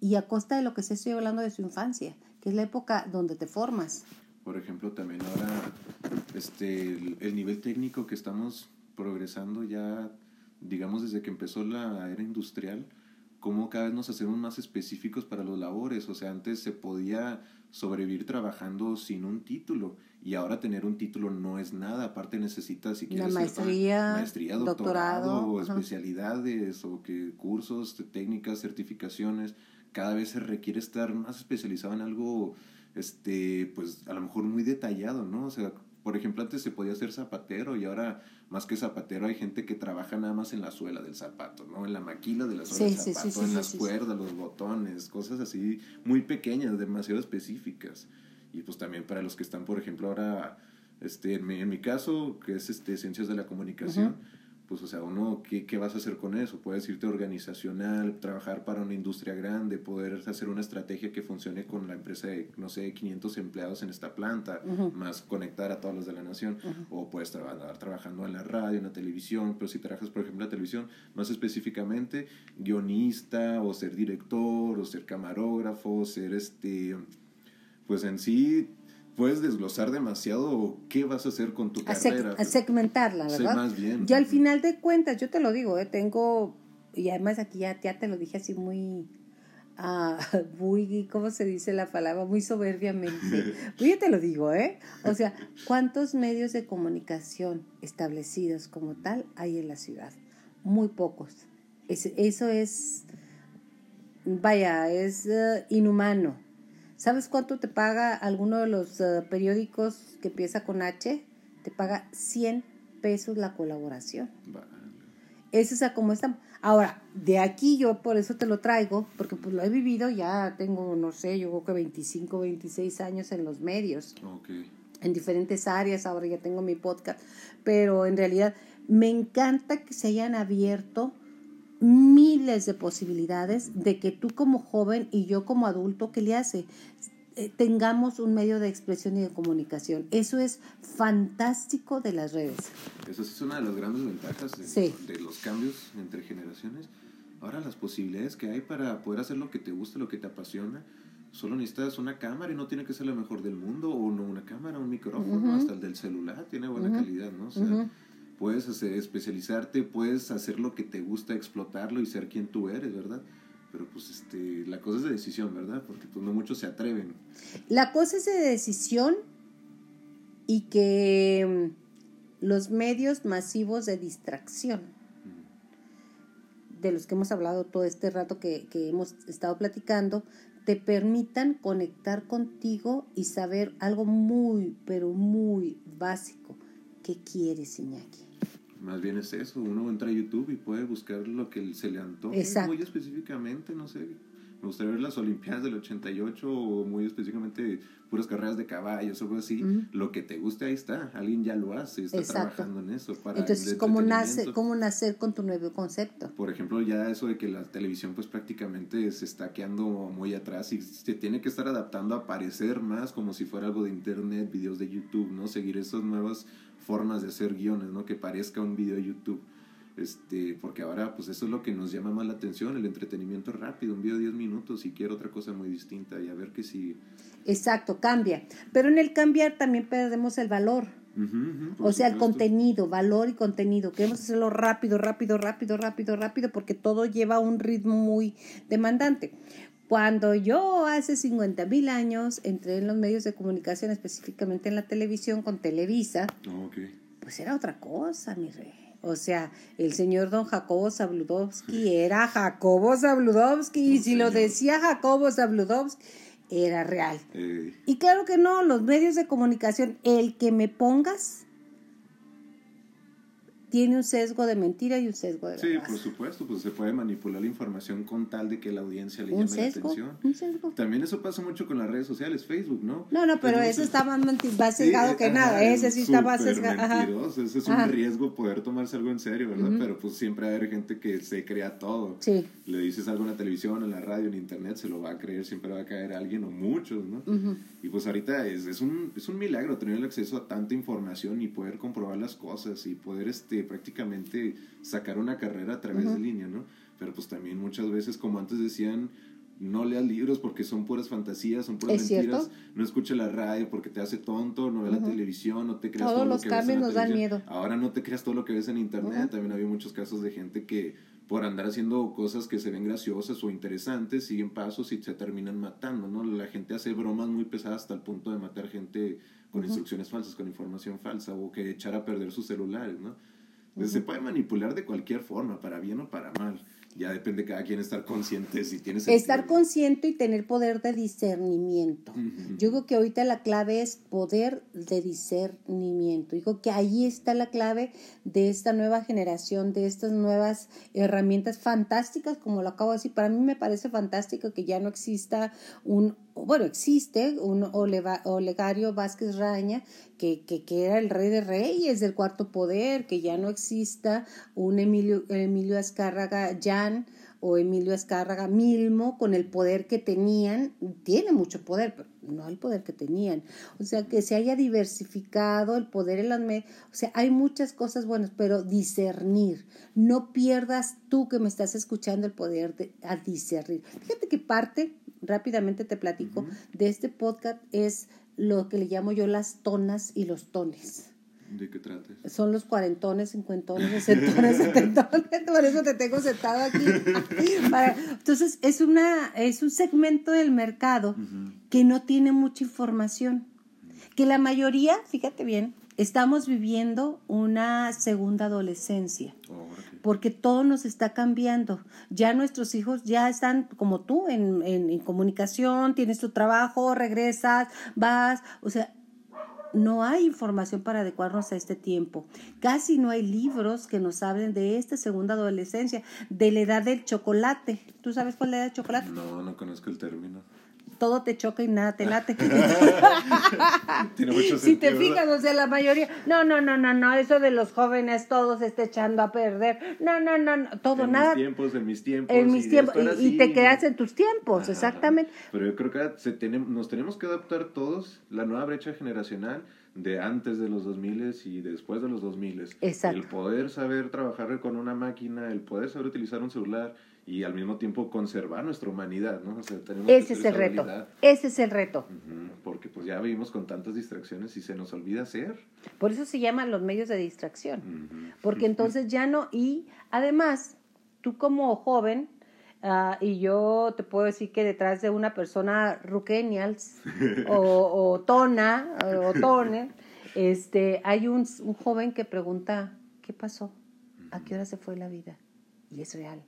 Y a costa de lo que sea estoy hablando de su infancia, que es la época donde te formas por ejemplo, también ahora este, el, nivel técnico que estamos progresando ya, digamos, desde que empezó la era industrial, cómo cada vez nos hacemos más específicos para los labores. O sea, antes se podía sobrevivir trabajando sin un título y ahora tener un título no es nada. Aparte necesitas, si quieres, maestría, maestría doctorado, o especialidades o que cursos, técnicas, certificaciones. Cada vez se requiere estar más especializado en algo este, pues a lo mejor muy detallado, ¿no? O sea, por ejemplo, antes se podía ser zapatero y ahora más que zapatero hay gente que trabaja nada más en la suela del zapato, ¿no? En la maquila de la suela del zapato, en las cuerdas, los botones, cosas así muy pequeñas, demasiado específicas. Y pues también para los que están, por ejemplo, ahora, este, en mi, en mi caso, que es este, ciencias de la comunicación, pues, o sea, uno, ¿qué, ¿qué, vas a hacer con eso? Puedes irte organizacional, trabajar para una industria grande, poder hacer una estrategia que funcione con la empresa de, no sé, 500 empleados en esta planta, más conectar a todos los de la nación, o puedes trabajar trabajando en la radio, en la televisión, pero si trabajas, por ejemplo, en la televisión, más específicamente, guionista, o ser director, o ser camarógrafo, ser este, pues en sí puedes desglosar demasiado qué vas a hacer con tu carrera. A segmentarla, ¿verdad? más bien. Yo al final de cuentas, yo te lo digo, ¿eh? tengo, y además aquí ya, ya te lo dije así muy, uh, muy, ¿cómo se dice la palabra? Muy soberbiamente. pues yo te lo digo, ¿eh? O sea, ¿cuántos medios de comunicación establecidos como tal hay en la ciudad? Muy pocos. eso es, vaya, es uh, inhumano ¿Sabes cuánto te paga alguno de los eh, periódicos que empieza con H? Te paga 100 pesos la colaboración. Eso es a cómo estamos. Ahora, de aquí yo por eso te lo traigo, porque pues lo he vivido, ya tengo, no sé, yo creo que 25, 26 años en los medios. En diferentes áreas, ahora ya tengo mi podcast, pero en realidad me encanta que se hayan abierto miles de posibilidades de que tú como joven y yo como adulto, ¿qué le hace? Eh, tengamos un medio de expresión y de comunicación. Eso es fantástico de las redes. Eso es una de las grandes ventajas de, de los cambios entre generaciones. Ahora las posibilidades que hay para poder hacer lo que te gusta, lo que te apasiona, solo necesitas una cámara y no tiene que ser la mejor del mundo, o no una cámara, un micrófono, hasta el del celular tiene buena calidad, ¿no? O sea, puedes especializarte, puedes hacer lo que te gusta, explotarlo y ser quien tú eres, ¿verdad? Pero pues este, la cosa es de decisión, ¿verdad? Porque pues no muchos se atreven. La cosa es de decisión y que mm, los medios masivos de distracción, de los que hemos hablado todo este rato que, que hemos estado platicando, te permitan conectar contigo y saber algo muy, pero muy básico. ¿Qué quieres, Iñaki? Más bien es eso, uno entra a YouTube y puede buscar lo que se le antoje muy específicamente, no sé. Me gustaría ver las Olimpiadas del 88 o muy específicamente puras carreras de caballos o algo así. Lo que te guste ahí está, alguien ya lo hace, está trabajando en eso. Para Entonces, ¿cómo, nace, ¿cómo nacer con tu nuevo concepto? Por ejemplo, ya eso de que la televisión pues prácticamente se está quedando muy atrás y se tiene que estar adaptando a parecer más como si fuera algo de internet, videos de YouTube, ¿no? Seguir esas nuevas formas de hacer guiones, ¿no? Que parezca un video de YouTube. Este, porque ahora pues eso es lo que nos llama más la atención, el entretenimiento rápido, un video de 10 minutos y quiero otra cosa muy distinta y a ver qué sigue. Exacto, cambia. Pero en el cambiar también perdemos el valor. O sea, el contenido, valor y contenido. Queremos hacerlo rápido, rápido, rápido, rápido, rápido, porque todo lleva un ritmo muy demandante. Cuando yo hace 50 mil años entré en los medios de comunicación, específicamente en la televisión con Televisa, pues era otra cosa, mi rey. O sea, el señor don Jacobo Zabludovsky era Jacobo Zabludovsky, y si lo decía Jacobo Zabludovsky, era real. Eh, Y claro que no, los medios de comunicación, el que me pongas, tiene un sesgo de mentira y un sesgo de sí, verdad. por supuesto, pues se puede manipular la información con tal de que la audiencia le un llame la atención. un sesgo. También eso pasa mucho con las redes sociales, Facebook, ¿no? No, no, pero el- está más, Sí, sesgado eh, que ajá, nada. Ese sí está más sesgado. Ajá. mentiroso, Ese es Ajá. un riesgo poder tomarse algo en serio, ¿verdad? Pero pues siempre va a haber gente que se crea todo. Sí. Le dices algo en la televisión, en la radio, en internet, se lo va a creer, siempre va a caer alguien o muchos, ¿no? Y pues ahorita es, es, un, es un milagro tener el acceso a tanta información y poder comprobar las cosas y poder este, prácticamente sacar una carrera a través Ujú. de línea, ¿no? Pero pues también muchas veces, como antes decían, no leas libros porque son puras fantasías, son puras ¿Es mentiras. cierto? No escucha la radio porque te hace tonto, no ve la televisión, no te creas Todos todo lo que ves en la nos dan miedo. Ahora no te creas todo lo que ves en internet. También había muchos casos de gente que por andar haciendo cosas que se ven graciosas o interesantes, siguen pasos y se terminan matando, ¿no? La gente hace bromas muy pesadas hasta el punto de matar gente con instrucciones falsas, con información falsa o que echar a perder sus celulares, ¿no? Entonces, Se puede manipular de cualquier forma, para bien o para mal. Ya depende de cada quien estar consciente si tienes... Estar consciente y tener poder de discernimiento. Yo creo que ahorita la clave es poder de discernimiento. Digo que ahí está la clave de esta nueva generación, de estas nuevas herramientas fantásticas, como lo acabo de decir. Para mí me parece fantástico que ya no exista un, bueno, existe un Olegario Vázquez Raña, que, que, era el rey de reyes del cuarto poder, que ya no exista un Emilio, Emilio Azcárraga Jan o Emilio Azcárraga Milmo con el poder que tenían, tiene mucho poder, pero no el poder que tenían. O sea, que se haya diversificado el poder en las medios, o sea, hay muchas cosas buenas, pero discernir. No pierdas tú que me estás escuchando el poder de a discernir. Fíjate que parte, rápidamente te platico, de este podcast es lo que le llamo yo las tonas y los tones ¿De qué trates? son los cuarentones, cincuentones, sesentones, setentones, por eso te tengo sentado aquí. Para- entonces, es, una, es un segmento del mercado que no tiene mucha información, que la mayoría, fíjate bien, estamos viviendo una segunda adolescencia Órale. Porque todo nos está cambiando. Ya nuestros hijos ya están como tú en, en, en comunicación, tienes tu trabajo, regresas, vas, o sea, no hay información para adecuarnos a este tiempo. Casi no hay libros que nos hablen de esta segunda adolescencia, de la edad del chocolate. ¿Tú sabes cuál es la edad del chocolate? No, no conozco el término. Todo te choca y nada te late. Tiene mucho Si te sentido, fijas, ¿verdad? o sea, la mayoría, no, no, no, no, no, eso de los jóvenes todos se está echando a perder. No, no, no, no, todo, en nada. mis tiempos, en mis tiempos. En y mis de tiempos, y, y te quedas en tus tiempos, Ajá. exactamente. Pero yo creo que se tenemos, nos tenemos que adaptar todos, la nueva brecha generacional de antes de los 2000 y después de los 2000. Exacto. El poder saber trabajar con una máquina, el poder saber utilizar un celular y al mismo tiempo conservar nuestra humanidad, ¿no? O sea, tenemos que Ese es el reto, ese es el reto. Porque pues ya vivimos con tantas distracciones y se nos olvida hacer. Por eso se llaman los medios de distracción. Porque entonces ya no, y además, tú como joven, ah, y yo te puedo decir que detrás de una persona ruquenials o, o tona o tone, este, hay un, un joven que pregunta, ¿qué pasó? ¿A qué hora se fue la vida? Y es real.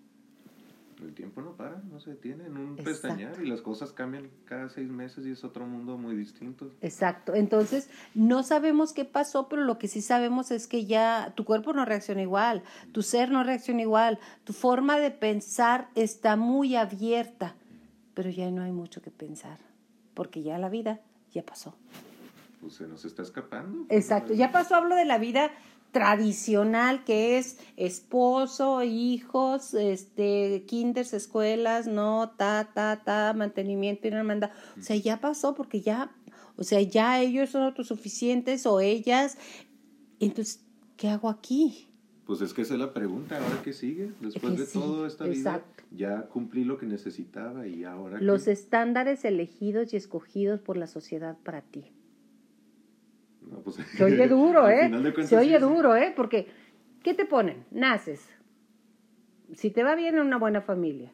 El tiempo no para, no se detiene en un Exacto. pestañear y las cosas cambian cada seis meses y es otro mundo muy distinto. Exacto. Entonces, no sabemos qué pasó, pero lo que sí sabemos es que ya tu cuerpo no reacciona igual, tu ser no reacciona igual, tu forma de pensar está muy abierta, pero ya no hay mucho que pensar, porque ya la vida ya pasó. Pues se nos está escapando. Exacto, ya pasó, hablo de la vida tradicional que es esposo, hijos, este, kinders, escuelas, no, ta, ta, ta, mantenimiento y hermandad. O sea, ya pasó porque ya, o sea, ya ellos son autosuficientes o ellas. Entonces, ¿qué hago aquí? Pues es que esa es la pregunta, ¿ahora qué sigue? Después Que de sí, toda esta vida, ya cumplí lo que necesitaba y ahora qué? Los estándares elegidos y escogidos por la sociedad para ti. No, pues, Se oye duro, ¿eh? cuentas, Se oye sí, duro, ¿eh? Porque, ¿qué te ponen? Naces. Si te va bien en una buena familia,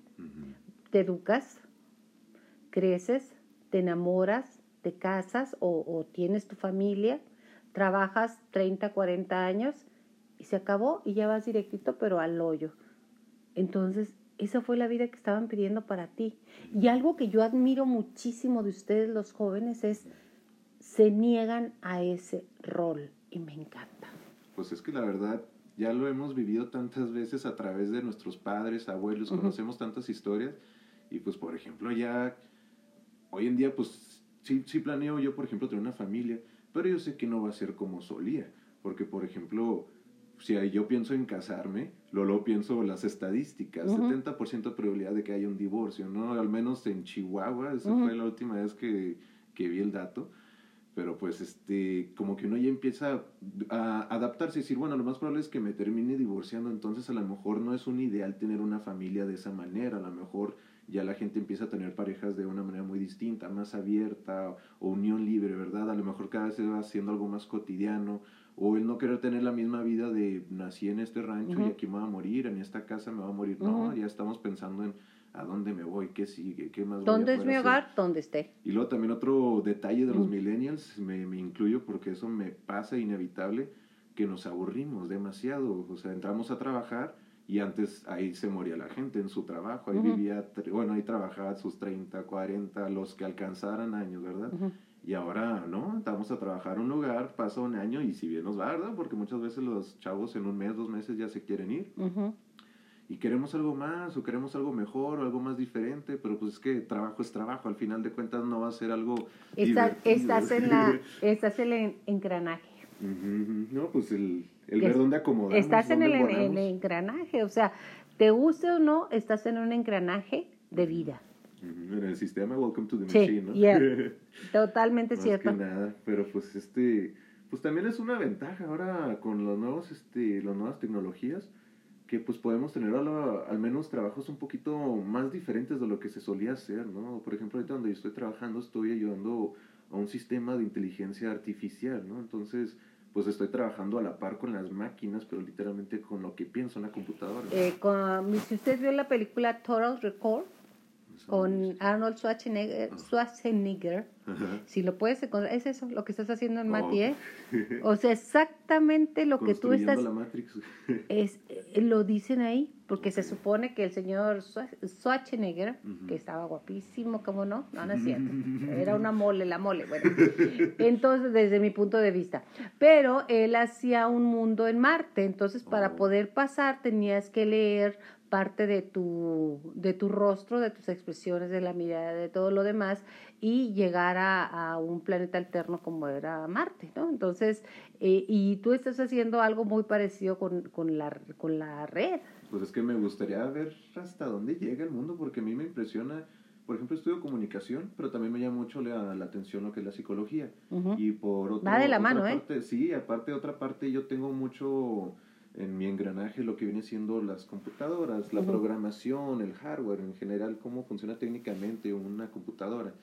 te educas, creces, te enamoras, te casas o, o tienes tu familia, trabajas 30, 40 años y se acabó y ya vas directito pero al hoyo. Entonces, esa fue la vida que estaban pidiendo para ti. Y algo que yo admiro muchísimo de ustedes los jóvenes es, se niegan a ese rol y me encanta. Pues es que la verdad, ya lo hemos vivido tantas veces a través de nuestros padres, abuelos, conocemos tantas historias y pues por ejemplo ya, hoy en día pues sí, sí planeo yo por ejemplo tener una familia, pero yo sé que no va a ser como solía, porque por ejemplo, si yo pienso en casarme, luego pienso en las estadísticas, Ujú. 70% de probabilidad de que haya un divorcio, ¿no? Al menos en Chihuahua, esa fue la última vez que, que vi el dato pero pues este como que uno ya empieza a adaptarse y decir bueno lo más probable es que me termine divorciando entonces a lo mejor no es un ideal tener una familia de esa manera a lo mejor ya la gente empieza a tener parejas de una manera muy distinta más abierta o unión libre verdad a lo mejor cada vez se va haciendo algo más cotidiano o el no querer tener la misma vida de nací en este rancho y aquí me voy a morir en esta casa me voy a morir no ya estamos pensando en a dónde me voy qué sigue qué más voy a ¿Dónde es mi hacer? hogar? ¿Dónde esté? Y luego también otro detalle de los Mm. millennials, me, me incluyo porque eso me pasa inevitable, que nos aburrimos demasiado. O sea, entramos a trabajar y antes ahí se moría la gente en su trabajo, ahí vivía, bueno, ahí trabajaba sus 30, 40, los que alcanzaran años, ¿verdad? Y ahora, ¿no? Estamos a trabajar un lugar, pasa un año y si bien nos va, ¿verdad? Porque muchas veces los chavos en un mes, dos meses ya se quieren ir Ujú. Y queremos algo más o queremos algo mejor o algo más diferente, pero pues es que trabajo es trabajo, al final de cuentas no va a ser algo Estás, divertido. estás en la, estás en el engranaje. No, pues el, el ver es- dónde acomodamos. Estás en el, en engranaje, o sea, te guste o no, estás en un engranaje de vida. En el sistema Welcome to the Sí, Machine, ¿no? yeah. Totalmente Más cierto. que nada, pero pues este, pues también es una ventaja ahora con los nuevos, este, las nuevas tecnologías, que pues podemos tener la- al menos trabajos un poquito más diferentes de lo que se solía hacer, ¿no? Por ejemplo, ahorita donde yo estoy trabajando estoy ayudando a un sistema de inteligencia artificial, ¿no? Entonces, pues estoy trabajando a la par con las máquinas, pero literalmente con lo que pienso en la computadora. Eh, si usted vio la película Total Record con. Arnold Schwarzenegger, Schwarzenegger, Ajá. si lo puedes encontrar, es eso lo que estás haciendo en Oh. Mati, ¿eh? O sea, exactamente lo que tú estás la Matrix. es eh, lo dicen ahí porque se supone que el señor Schwa- Schwarzenegger que estaba guapísimo cómo no no no es cierto era una mole la mole bueno entonces desde mi punto de vista pero él hacía un mundo en Marte entonces para Oh. poder pasar tenías que leer parte de tu de tu rostro de tus expresiones de la mirada de todo lo demás y llegar a, a un planeta alterno como era Marte no entonces eh, y tú estás haciendo algo muy parecido con, con la con la red Pues es que me gustaría ver hasta dónde llega el mundo, porque a mí me impresiona, por ejemplo, estudio comunicación, pero también me llama mucho la, la atención lo que es la psicología. Y por otro, Va de la otra mano, ¿eh? parte, Sí, aparte, otra parte, yo tengo mucho en mi engranaje lo que viene siendo las computadoras, la Ujú. programación, el hardware en general, cómo funciona técnicamente una computadora.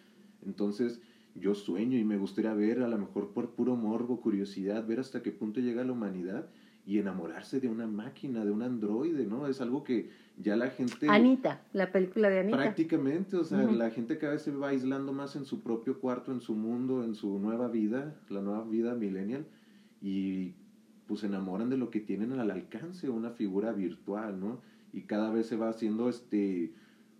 Entonces, yo sueño y me gustaría ver, a lo mejor por puro morbo, curiosidad, ver hasta qué punto llega la humanidad y enamorarse de una máquina, de un androide, ¿no? Es algo que ya la gente... Anita la película de Anita Prácticamente, o sea, Ujú. la gente cada vez se va aislando más en su propio cuarto, en su mundo, en su nueva vida, la nueva vida millennial, y pues se enamoran de lo que tienen al alcance, una figura virtual, ¿no? Y cada vez se va haciendo este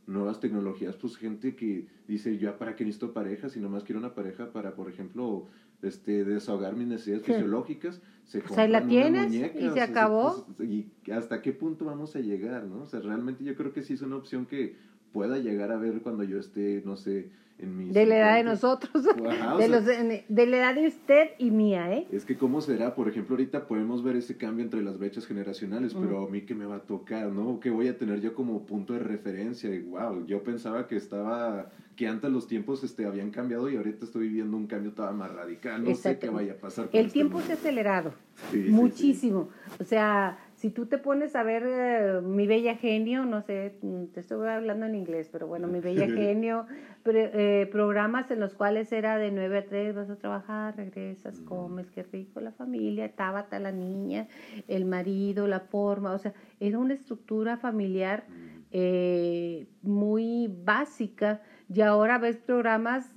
nuevas tecnologías, pues gente que dice, yo para qué necesito pareja, si nomás quiero una pareja para, por ejemplo, este, desahogar mis necesidades Sí. fisiológicas, se Pues ahí la tienes muñeca, y o se sea, pues, y hasta qué punto vamos a llegar, ¿no? O sea, realmente yo creo que sí es una opción que pueda llegar a ver cuando yo esté, no sé, en mis... de la edad de 50. nosotros Ajá, de, sea- los, de, la edad de usted y mía eh Es que cómo será, por ejemplo, ahorita podemos ver ese cambio entre las brechas generacionales, pero a mí qué me va a tocar, ¿no? ¿Qué voy a tener yo como punto de referencia? Y wow, yo pensaba que estaba, que antes los tiempos este, habían cambiado y ahorita estoy viviendo un cambio todavía más radical. No sé qué vaya a pasar. el este tiempo se ha acelerado Sí, sí, sí. muchísimo o sea si tú te pones a ver eh, Mi Bella Genio, no sé, mm, te estoy hablando en inglés, pero bueno, Mi Bella Genio, eh, programas en los cuales era de 9 a 3, vas a trabajar, regresas, comes, qué rico, la familia, Tabata, la niña, el marido, la forma, o sea, era una estructura familiar eh, muy básica y ahora ves programas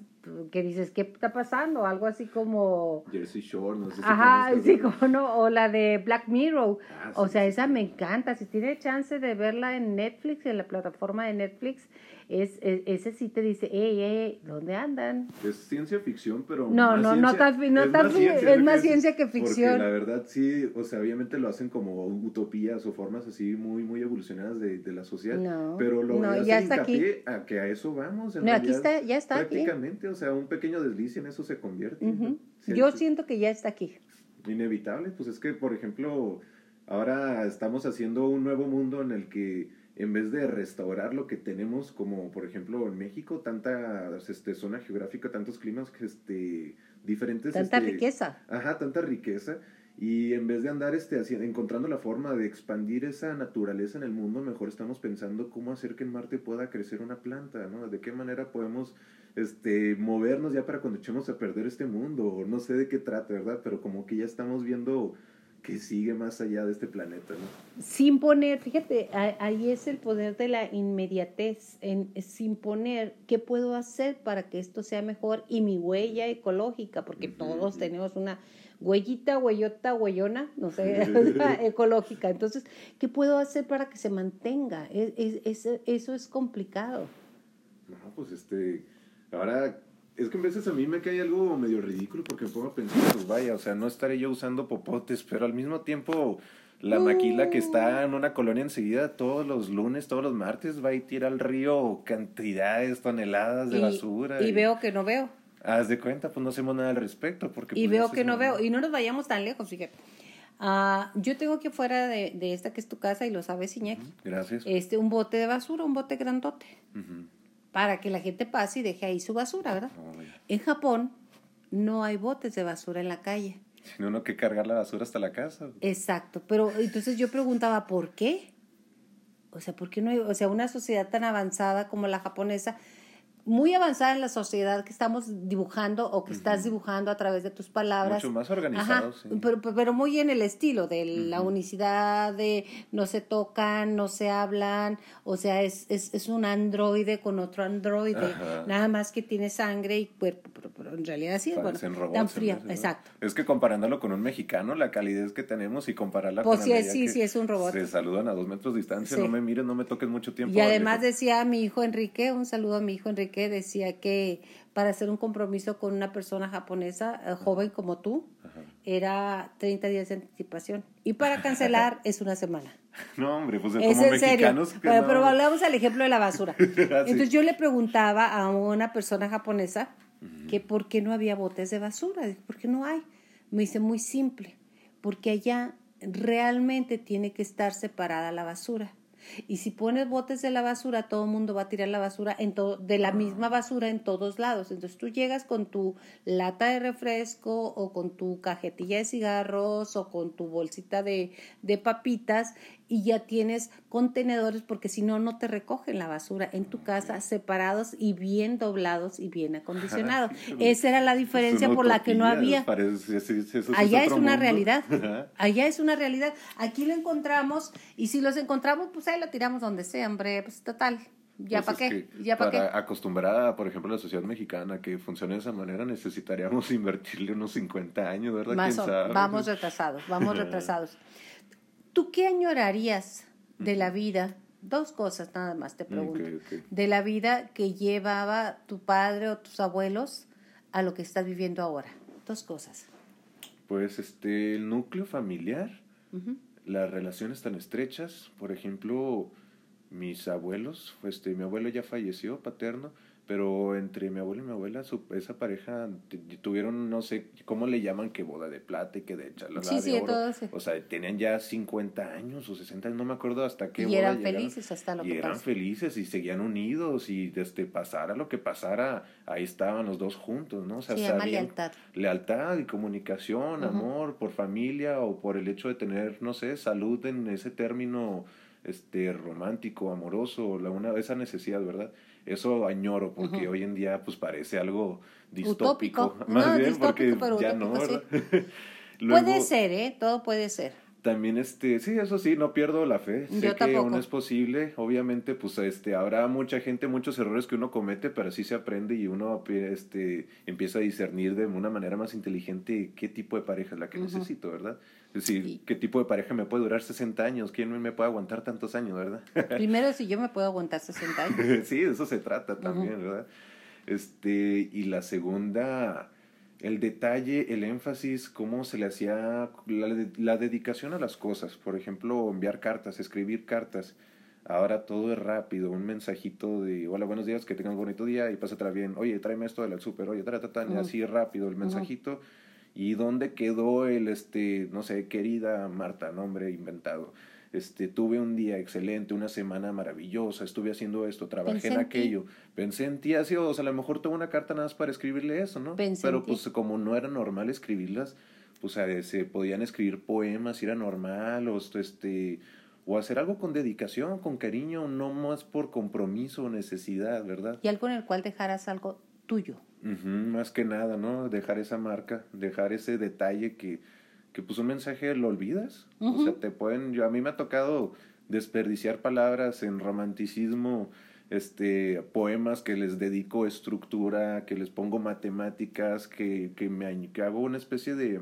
que dices, ¿qué está pasando? Algo así como... Jersey Shore, no sé si Ajá, sí, como no, o la de Black Mirror. Ah, o sea, esa me encanta. Si tiene chance de verla en Netflix, en la plataforma de Netflix, es, ese sí te dice, hey, hey, ¿dónde andan? Es ciencia ficción, pero... No, no, no, tan, no es, más ciencia, es más ciencia que ficción. Porque la verdad sí, o sea, obviamente lo hacen como utopías o formas así muy, muy evolucionadas de, de la sociedad. No, pero lo no, ya está aquí. a que a eso vamos. En no, aquí está, ya está Prácticamente, o sea, un pequeño desliz en eso se convierte. Yo siento que ya está aquí. Inevitable, pues es que, por ejemplo, ahora estamos haciendo un nuevo mundo en el que en vez de restaurar lo que tenemos, como por ejemplo en México, tanta este, zona geográfica, tantos climas este, diferentes. Tanta este, riqueza. Ajá, tanta riqueza. Y en vez de andar este, encontrando la forma de expandir esa naturaleza en el mundo, mejor estamos pensando cómo hacer que en Marte pueda crecer una planta, ¿no? De qué manera podemos este, movernos ya para cuando echemos a perder este mundo. No sé de qué trata, ¿verdad? Pero como que ya estamos viendo que sigue más allá de este planeta, ¿no? Sin poner, fíjate, ahí es el poder de la inmediatez, en, sin poner qué puedo hacer para que esto sea mejor y mi huella ecológica, porque todos tenemos una huellita, huellota, huellona, no sé, ecológica. Entonces, ¿qué puedo hacer para que se mantenga? Es, eso es complicado. No, pues este, ahora es que a veces a mí me cae algo medio ridículo porque me pongo a pensar, pues vaya, o sea, no estaré yo usando popotes, pero al mismo tiempo la maquila que está en una colonia enseguida todos los lunes, todos los martes va y tira al río cantidades, toneladas de basura. Y, veo que no veo. Haz de cuenta, pues no hacemos nada al respecto. Porque, y pues, veo que no veo. Y no nos vayamos tan lejos, fíjate. Uh, yo tengo aquí fuera de, de, esta que es tu casa y lo sabes, Iñaki. Gracias. Este, un bote de basura, un bote grandote para que la gente pase y deje ahí su basura, ¿verdad? en Japón no hay botes de basura en la calle. Sino uno que cargar la basura hasta la casa. Exacto, pero entonces yo preguntaba, ¿por qué? O sea, ¿por qué no hay, o sea, una sociedad tan avanzada como la japonesa muy avanzada en la sociedad que estamos dibujando o que estás dibujando a través de tus palabras. Mucho más organizado, sí. pero, pero, muy en el estilo de la unicidad, de no se tocan, no se hablan, o sea, es, es, es un androide con otro androide, nada más que tiene sangre y cuerpo, pero, en realidad sí es bueno, tan fría, exacto. Es que comparándolo con un mexicano, la calidez que tenemos y compararla pues con sí, sí, sí, es un robot. Se saludan a dos metros de distancia, no me miren, no me toquen mucho tiempo. Y además decía mi hijo Enrique, un saludo a mi hijo Enrique, decía que para hacer un compromiso con una persona japonesa, eh, joven como tú, era 30 días de anticipación. Y para cancelar es una semana. No, hombre, pues es como en mexicanos. Serio. Pero, pero hablamos al ejemplo de la basura. Ah, Entonces yo le preguntaba a una persona japonesa que por qué no había botes de basura. ¿Por qué no hay? Me dice muy simple, porque allá realmente tiene que estar separada la basura. Y si pones botes de la basura, todo el mundo va a tirar la basura en todo, de la misma basura en todos lados. Entonces tú llegas con tu lata de refresco o con tu cajetilla de cigarros o con tu bolsita de, de papitas y ya tienes contenedores porque si no, no te recogen la basura en tu casa separados y bien doblados y bien acondicionados. Esa era la diferencia por la que no había. Allá es, una realidad. Allá es una realidad. Aquí lo encontramos y si los encontramos, pues ahí lo tiramos donde sea, hombre. Pues total. ¿Ya pues para qué? ¿Ya para qué? Acostumbrada, por ejemplo, la sociedad mexicana que funcione de esa manera, necesitaríamos invertirle unos 50 años, ¿verdad? Más Vamos retrasados, vamos retrasados. ¿Tú qué añorarías de la vida? Dos cosas nada más te pregunto. De la vida que llevaba tu padre o tus abuelos a lo que estás viviendo ahora. Dos cosas. Pues este, el núcleo familiar, las relaciones tan estrechas, por ejemplo, mis abuelos, este, mi abuelo ya falleció, paterno, pero entre mi abuelo y mi abuela, su, esa pareja tuvieron, no sé, ¿cómo le llaman? Que boda de plata y que de chalala sí, sí, oro. O sea, tenían ya 50 años o 60, no me acuerdo hasta qué Y eran felices hasta lo y eran felices y seguían unidos y desde pasara lo que pasara, ahí estaban los dos juntos, ¿no? O sea, Se llama lealtad. Lealtad y comunicación, amor por familia o por el hecho de tener, no sé, salud en ese término este romántico, amoroso, la una esa necesidad, ¿verdad? Eso añoro porque hoy en día pues parece algo distópico, más bien porque ya no. puede ser, ¿eh? Todo puede ser. También este, sí, eso sí, no pierdo la fe. sé que aún es posible. Obviamente, pues este, habrá mucha gente, muchos errores que uno comete, pero así se aprende y uno este empieza a discernir de una manera más inteligente qué tipo de pareja es la que necesito, ¿verdad? Es decir, ¿qué tipo de pareja me puede durar 60 años? ¿Quién me puede aguantar tantos años, verdad? Primero, si yo me puedo aguantar 60 años. sí, de eso se trata también, ¿verdad? Este, y la segunda, el detalle, el énfasis, cómo se le hacía la, la dedicación a las cosas. Por ejemplo, enviar cartas, escribir cartas. Ahora todo es rápido, un mensajito de hola, buenos días, que tengan un bonito día y pásatela bien. Oye, tráeme esto del súper, oye, tráeme así rápido el mensajito. ¿Y dónde quedó el, este, no sé, querida Marta, nombre inventado? Este, tuve un día excelente, una semana maravillosa, estuve haciendo esto, trabajé en, aquello, pensé en ti, así, o sea, a lo mejor tengo una carta nada más para escribirle eso, ¿no? Pero pues como no era normal escribirlas, pues se podían escribir poemas, era normal, o este, o hacer algo con dedicación, con cariño, no más por compromiso o necesidad, ¿verdad? Y algo en el cual dejaras algo tuyo más que nada, ¿no? Dejar esa marca, dejar ese detalle que, que pues un mensaje lo olvidas. O sea, te pueden, yo a mí me ha tocado desperdiciar palabras en romanticismo, este, poemas que les dedico estructura, que les pongo matemáticas, que, que me que hago una especie de,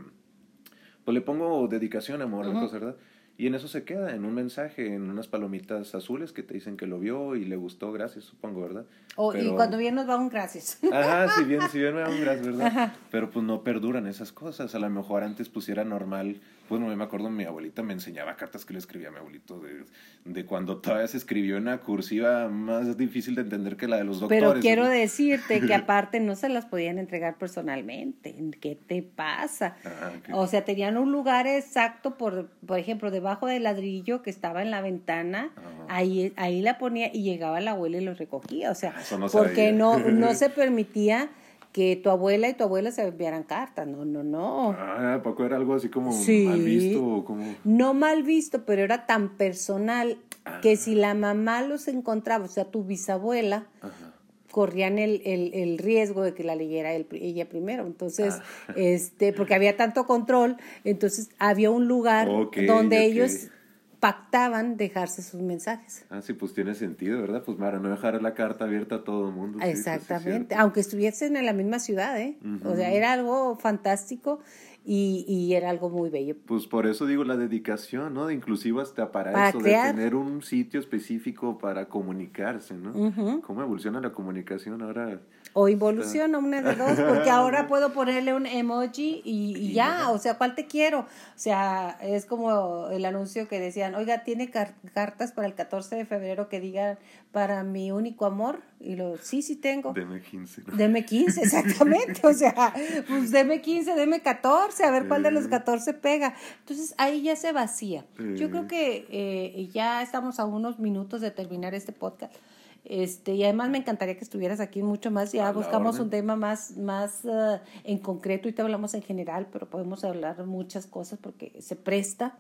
pues le pongo dedicación, amor, ¿verdad? Y en eso se queda, en un mensaje, en unas palomitas azules que te dicen que lo vio y le gustó, gracias, supongo, ¿verdad? O, Y cuando bien nos va un gracias. Ajá, si bien, si bien me va un gracias, ¿verdad? Pero pues no perduran esas cosas. A lo mejor antes pusiera normal bueno, me acuerdo, mi abuelita me enseñaba cartas que le escribía a mi abuelito de, de cuando todavía se escribió en una cursiva más difícil de entender que la de los doctores. Pero quiero decirte que aparte no se las podían entregar personalmente. ¿Qué te pasa? Ah, o sea, tenían un lugar exacto, por, por ejemplo, debajo del ladrillo que estaba en la ventana, ahí, ahí la ponía y llegaba la abuela y lo recogía. O sea, ah, porque no, no se permitía que tu abuela y tu abuela se enviaran cartas. No, no, no. Ah, poco era algo así como mal visto? Como... No mal visto, pero era tan personal que si la mamá los encontraba, o sea, tu bisabuela, corrían el, el, el, riesgo de que la leyera ella primero. Entonces, ah. este, porque había tanto control, entonces había un lugar donde ellos pactaban dejarse sus mensajes. Ah, sí, pues tiene sentido, ¿verdad? Pues para no dejar la carta abierta a todo el mundo. Exactamente, aunque estuviesen en la misma ciudad, ¿eh? O sea, era algo fantástico y, y, era algo muy bello. Pues por eso digo la dedicación, ¿no? Inclusive hasta para, eso, de tener un sitio específico para comunicarse, ¿no? ¿Cómo evoluciona la comunicación ahora? O involuciona una de dos, porque ahora puedo ponerle un emoji y, ya, o sea, ¿cuál te quiero? O sea, es como el anuncio que decían, oiga, tiene cartas para el 14 de febrero que digan para mi único amor. Y lo, sí, sí tengo. Deme 15. Deme 15, exactamente. o sea, pues deme 15, deme 14, a ver cuál de los 14 pega. Entonces ahí ya se vacía. Yo creo que eh, ya estamos a unos minutos de terminar este podcast. Este, y además me encantaría que estuvieras aquí mucho más. Ya buscamos un tema más, más uh, en concreto y te hablamos en general, pero podemos hablar muchas cosas porque se presta.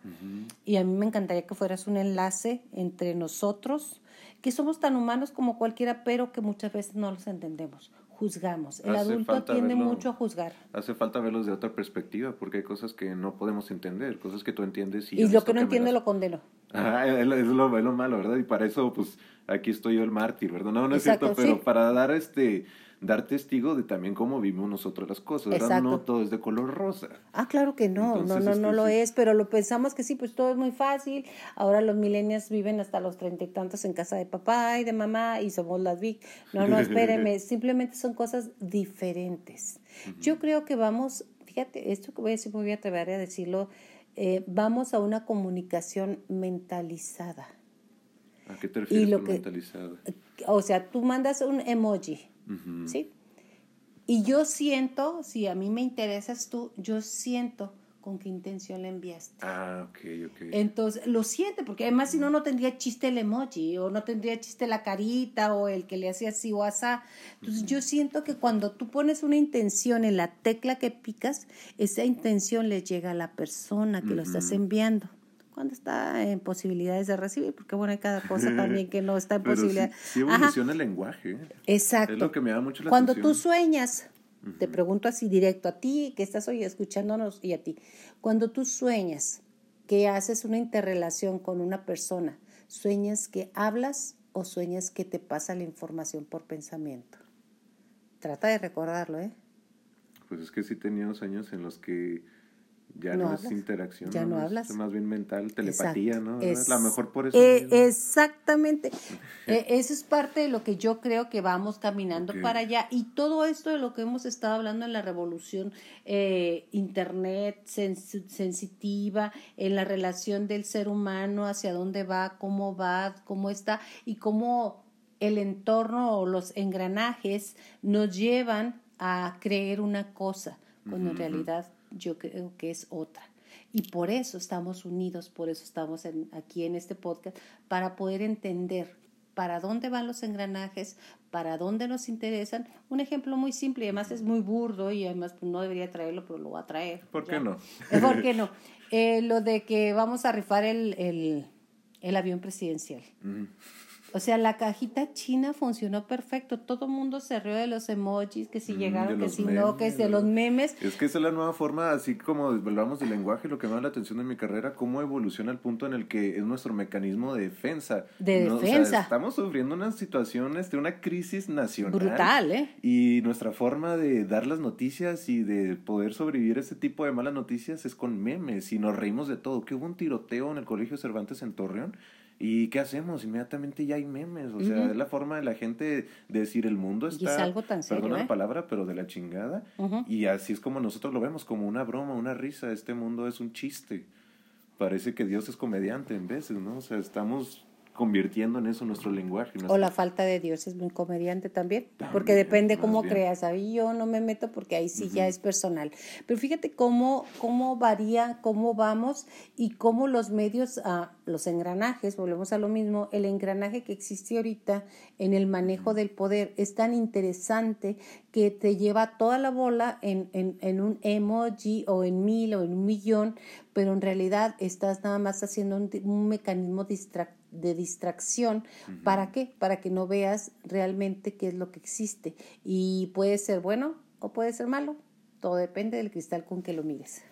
Y a mí me encantaría que fueras un enlace entre nosotros, que somos tan humanos como cualquiera, pero que muchas veces no los entendemos. Juzgamos. El adulto tiende mucho a juzgar. Hace falta verlos de otra perspectiva, porque hay cosas que no podemos entender, cosas que tú entiendes y... Y lo que no entiende lo condeno. Ajá, es lo, es lo malo, ¿verdad? Y para eso, pues aquí estoy yo el mártir, ¿verdad? No, no es cierto, pero para dar este dar testigo de también cómo vivimos nosotros las cosas, ¿verdad? No todo es de color rosa. Ah, claro que no, no, no, no lo es, pero lo pensamos que sí, pues todo es muy fácil. Ahora los millennials viven hasta los treinta y tantos en casa de papá y de mamá y somos las big. No, no, espérenme, simplemente son cosas diferentes. Yo creo que vamos, fíjate, esto que voy a decir, voy a atrever a decirlo, eh, vamos a una comunicación mentalizada. ¿A qué te refieres con mentalizada? O sea, tú mandas un emoji ¿Sí? Y yo siento, si a mí me interesas tú, yo siento con qué intención le enviaste. Ah, ok, ok. Entonces, lo siente, porque además si no, no tendría chiste el emoji, o no tendría chiste la carita, o el que le hacía así o asá. Entonces, yo siento que cuando tú pones una intención en la tecla que picas, esa intención le llega a la persona que lo estás enviando cuando está en posibilidades de recibir, porque bueno, hay cada cosa también que no está en posibilidad. Sí, evoluciona el lenguaje. Exacto. Es lo que me da mucho la Cuando tú sueñas, te pregunto así directo a ti, que estás hoy escuchándonos, y a ti. Cuando tú sueñas que haces una interrelación con una persona, ¿sueñas que hablas o sueñas que te pasa la información por pensamiento? Trata de recordarlo, ¿eh? Pues es que sí tenía unos años en los que ya no, es interacción. Ya no, hablas. Es más bien mental, telepatía, ¿no? Es la mejor por eso. Eh, exactamente. Eh, eso es parte de lo que yo creo que vamos caminando para allá. Y todo esto de lo que hemos estado hablando en la revolución eh, Internet sensitiva, en la relación del ser humano, hacia dónde va, cómo va, cómo está y cómo el entorno o los engranajes nos llevan a creer una cosa, cuando en realidad yo creo que es otra. Y por eso estamos unidos, por eso estamos aquí en este podcast, para poder entender para dónde van los engranajes, para dónde nos interesan. Un ejemplo muy simple y además es muy burdo y además pues, no debería traerlo, pero lo voy a traer. ¿Por qué no? ¿Por qué no? Eh, lo de que vamos a rifar el, el, el avión presidencial. O sea, la cajita china funcionó perfecto. Todo el mundo se rió de los emojis, que si mm, llegaron, que si no, que de los memes. Es que esa es la nueva forma, así como hablamos del lenguaje, lo que me da la atención de mi carrera, cómo evoluciona el punto en el que es nuestro mecanismo de defensa. De defensa. estamos sufriendo una situación, este, una crisis nacional. Brutal, ¿eh? Y nuestra forma de dar las noticias y de poder sobrevivir a este tipo de malas noticias es con memes y nos reímos de todo. Que hubo un tiroteo en el Colegio Cervantes en Torreón ¿Y qué hacemos? Inmediatamente ya hay memes. O sea, es la forma de la gente de decir el mundo está. Y es algo tan serio. Perdona la ¿eh? palabra, pero de la chingada. Y así es como nosotros lo vemos, como una broma, una risa. Este mundo es un chiste. Parece que Dios es comediante en veces, ¿no? O sea, estamos convirtiendo en eso nuestro lenguaje. O la falta de Dios es muy comediante también, porque depende cómo creas. Ahí yo no me meto porque ahí sí ya es personal. Pero fíjate cómo, cómo varía, cómo vamos y cómo los medios, ah, los engranajes, volvemos a lo mismo, el engranaje que existe ahorita en el manejo del poder es tan interesante que te lleva toda la bola en, en, en un emoji o en mil o en un millón, pero en realidad estás nada más haciendo un, un mecanismo distractivo de distracción. ¿Para qué? Para que no veas realmente qué es lo que existe. Y puede ser bueno o puede ser malo. Todo depende del cristal con que lo mires.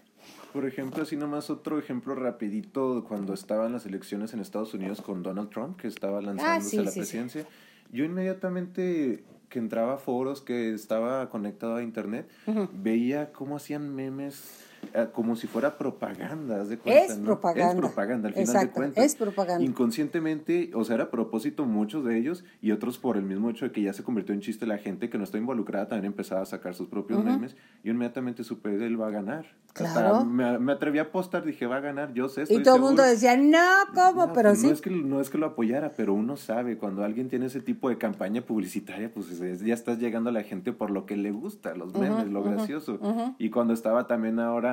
Por ejemplo, así nomás otro ejemplo rapidito, cuando estaban las elecciones en Estados Unidos con Donald Trump, que estaba ah, lanzándose a la presidencia, yo inmediatamente que entraba a foros, que estaba conectado a internet, veía cómo hacían memes como si fuera propaganda, de cuenta, es propaganda. Es propaganda, al final de cuentas. Es propaganda. Inconscientemente, o sea, era a propósito muchos de ellos y otros por el mismo hecho de que ya se convirtió en chiste la gente que no está involucrada también empezaba a sacar sus propios memes. y inmediatamente supe, él va a ganar. Claro. me, atreví a apostar, dije, va a ganar, yo sé. Estoy y todo el mundo decía, no, ¿cómo? pero sí. No es, que, no es que lo apoyara, pero uno sabe, cuando alguien tiene ese tipo de campaña publicitaria, pues ya estás llegando a la gente por lo que le gusta, los memes, lo gracioso. Y cuando estaba también ahora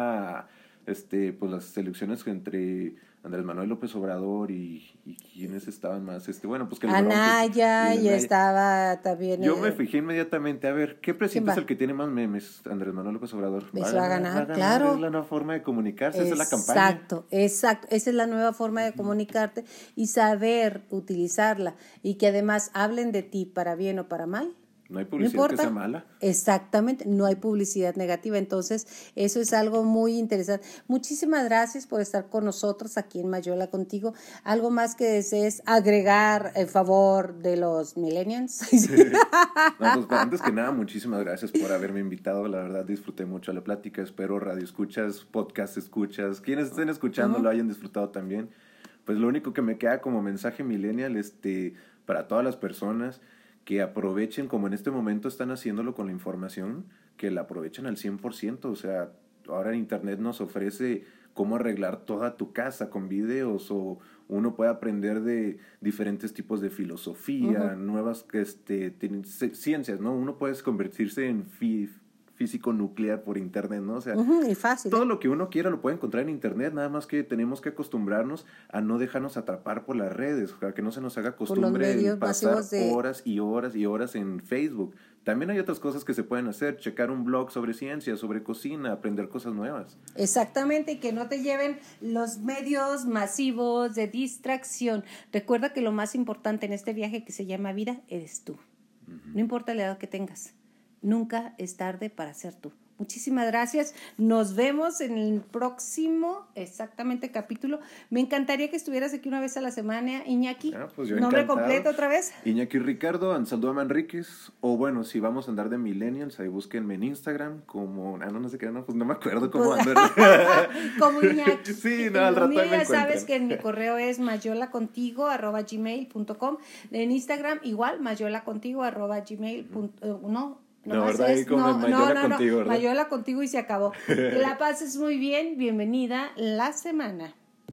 este, pues las elecciones entre Andrés Manuel López Obrador y, y quienes estaban más, este, bueno, pues que Anaya, y, estaba también. Yo me fijé inmediatamente, a ver, ¿qué presidente es el que tiene más memes? Andrés Manuel López Obrador. Eso va, a ganar, claro. Es la nueva forma de comunicarse, esa es la campaña. Exacto, exacto, esa es la nueva forma de comunicarte y saber utilizarla y que además hablen de ti para bien o para mal. No hay publicidad que sea mala. Exactamente, no hay publicidad negativa. Entonces, eso es algo muy interesante. Muchísimas gracias por estar con nosotros aquí en Mayola contigo. ¿Algo más que desees agregar en favor de los millennials? no, pues, antes que nada, muchísimas gracias por haberme invitado. La verdad, disfruté mucho la plática. Espero radio escuchas, podcast escuchas, quienes estén escuchando lo hayan disfrutado también. Pues lo único que me queda como mensaje millennial este, para todas las personas que aprovechen, como en este momento están haciéndolo con la información, que la aprovechen al 100%. O sea, ahora Internet nos ofrece cómo arreglar toda tu casa con videos o uno puede aprender de diferentes tipos de filosofía, nuevas este, ciencias, ¿no? Uno puede convertirse en físico nuclear por internet, ¿no? O sea, fácil, todo lo que uno quiera lo puede encontrar en internet, nada más que tenemos que acostumbrarnos a no dejarnos atrapar por las redes, sea, que no se nos haga costumbre pasar horas y horas y horas en Facebook. También hay otras cosas que se pueden hacer, checar un blog sobre ciencia, sobre cocina, aprender cosas nuevas. Exactamente, y que no te lleven los medios masivos de distracción. Recuerda que lo más importante en este viaje que se llama vida eres tú. No importa la edad que tengas Nunca es tarde para ser tú. Muchísimas gracias. Nos vemos en el próximo, exactamente, capítulo. Me encantaría que estuvieras aquí una vez a la semana, Iñaki. Ah, pues Nombre completo otra vez. Iñaki Ricardo, Ansaldo Manríquez. O bueno, si vamos a andar de Millennials, ahí búsquenme en Instagram como. Ah, no, no sé qué, no, pues no me acuerdo cómo pues, andar. como Iñaki. Sí, no, al rato me Ya sabes que mi correo es mayolacontigo arroba gmail.com. En Instagram, igual, mayolacontigo arroba gmail. Eh, no no, ¿verdad? como Mayola contigo, ¿verdad? Mayola contigo y se acabó. que la pases muy bien. Bienvenida la semana.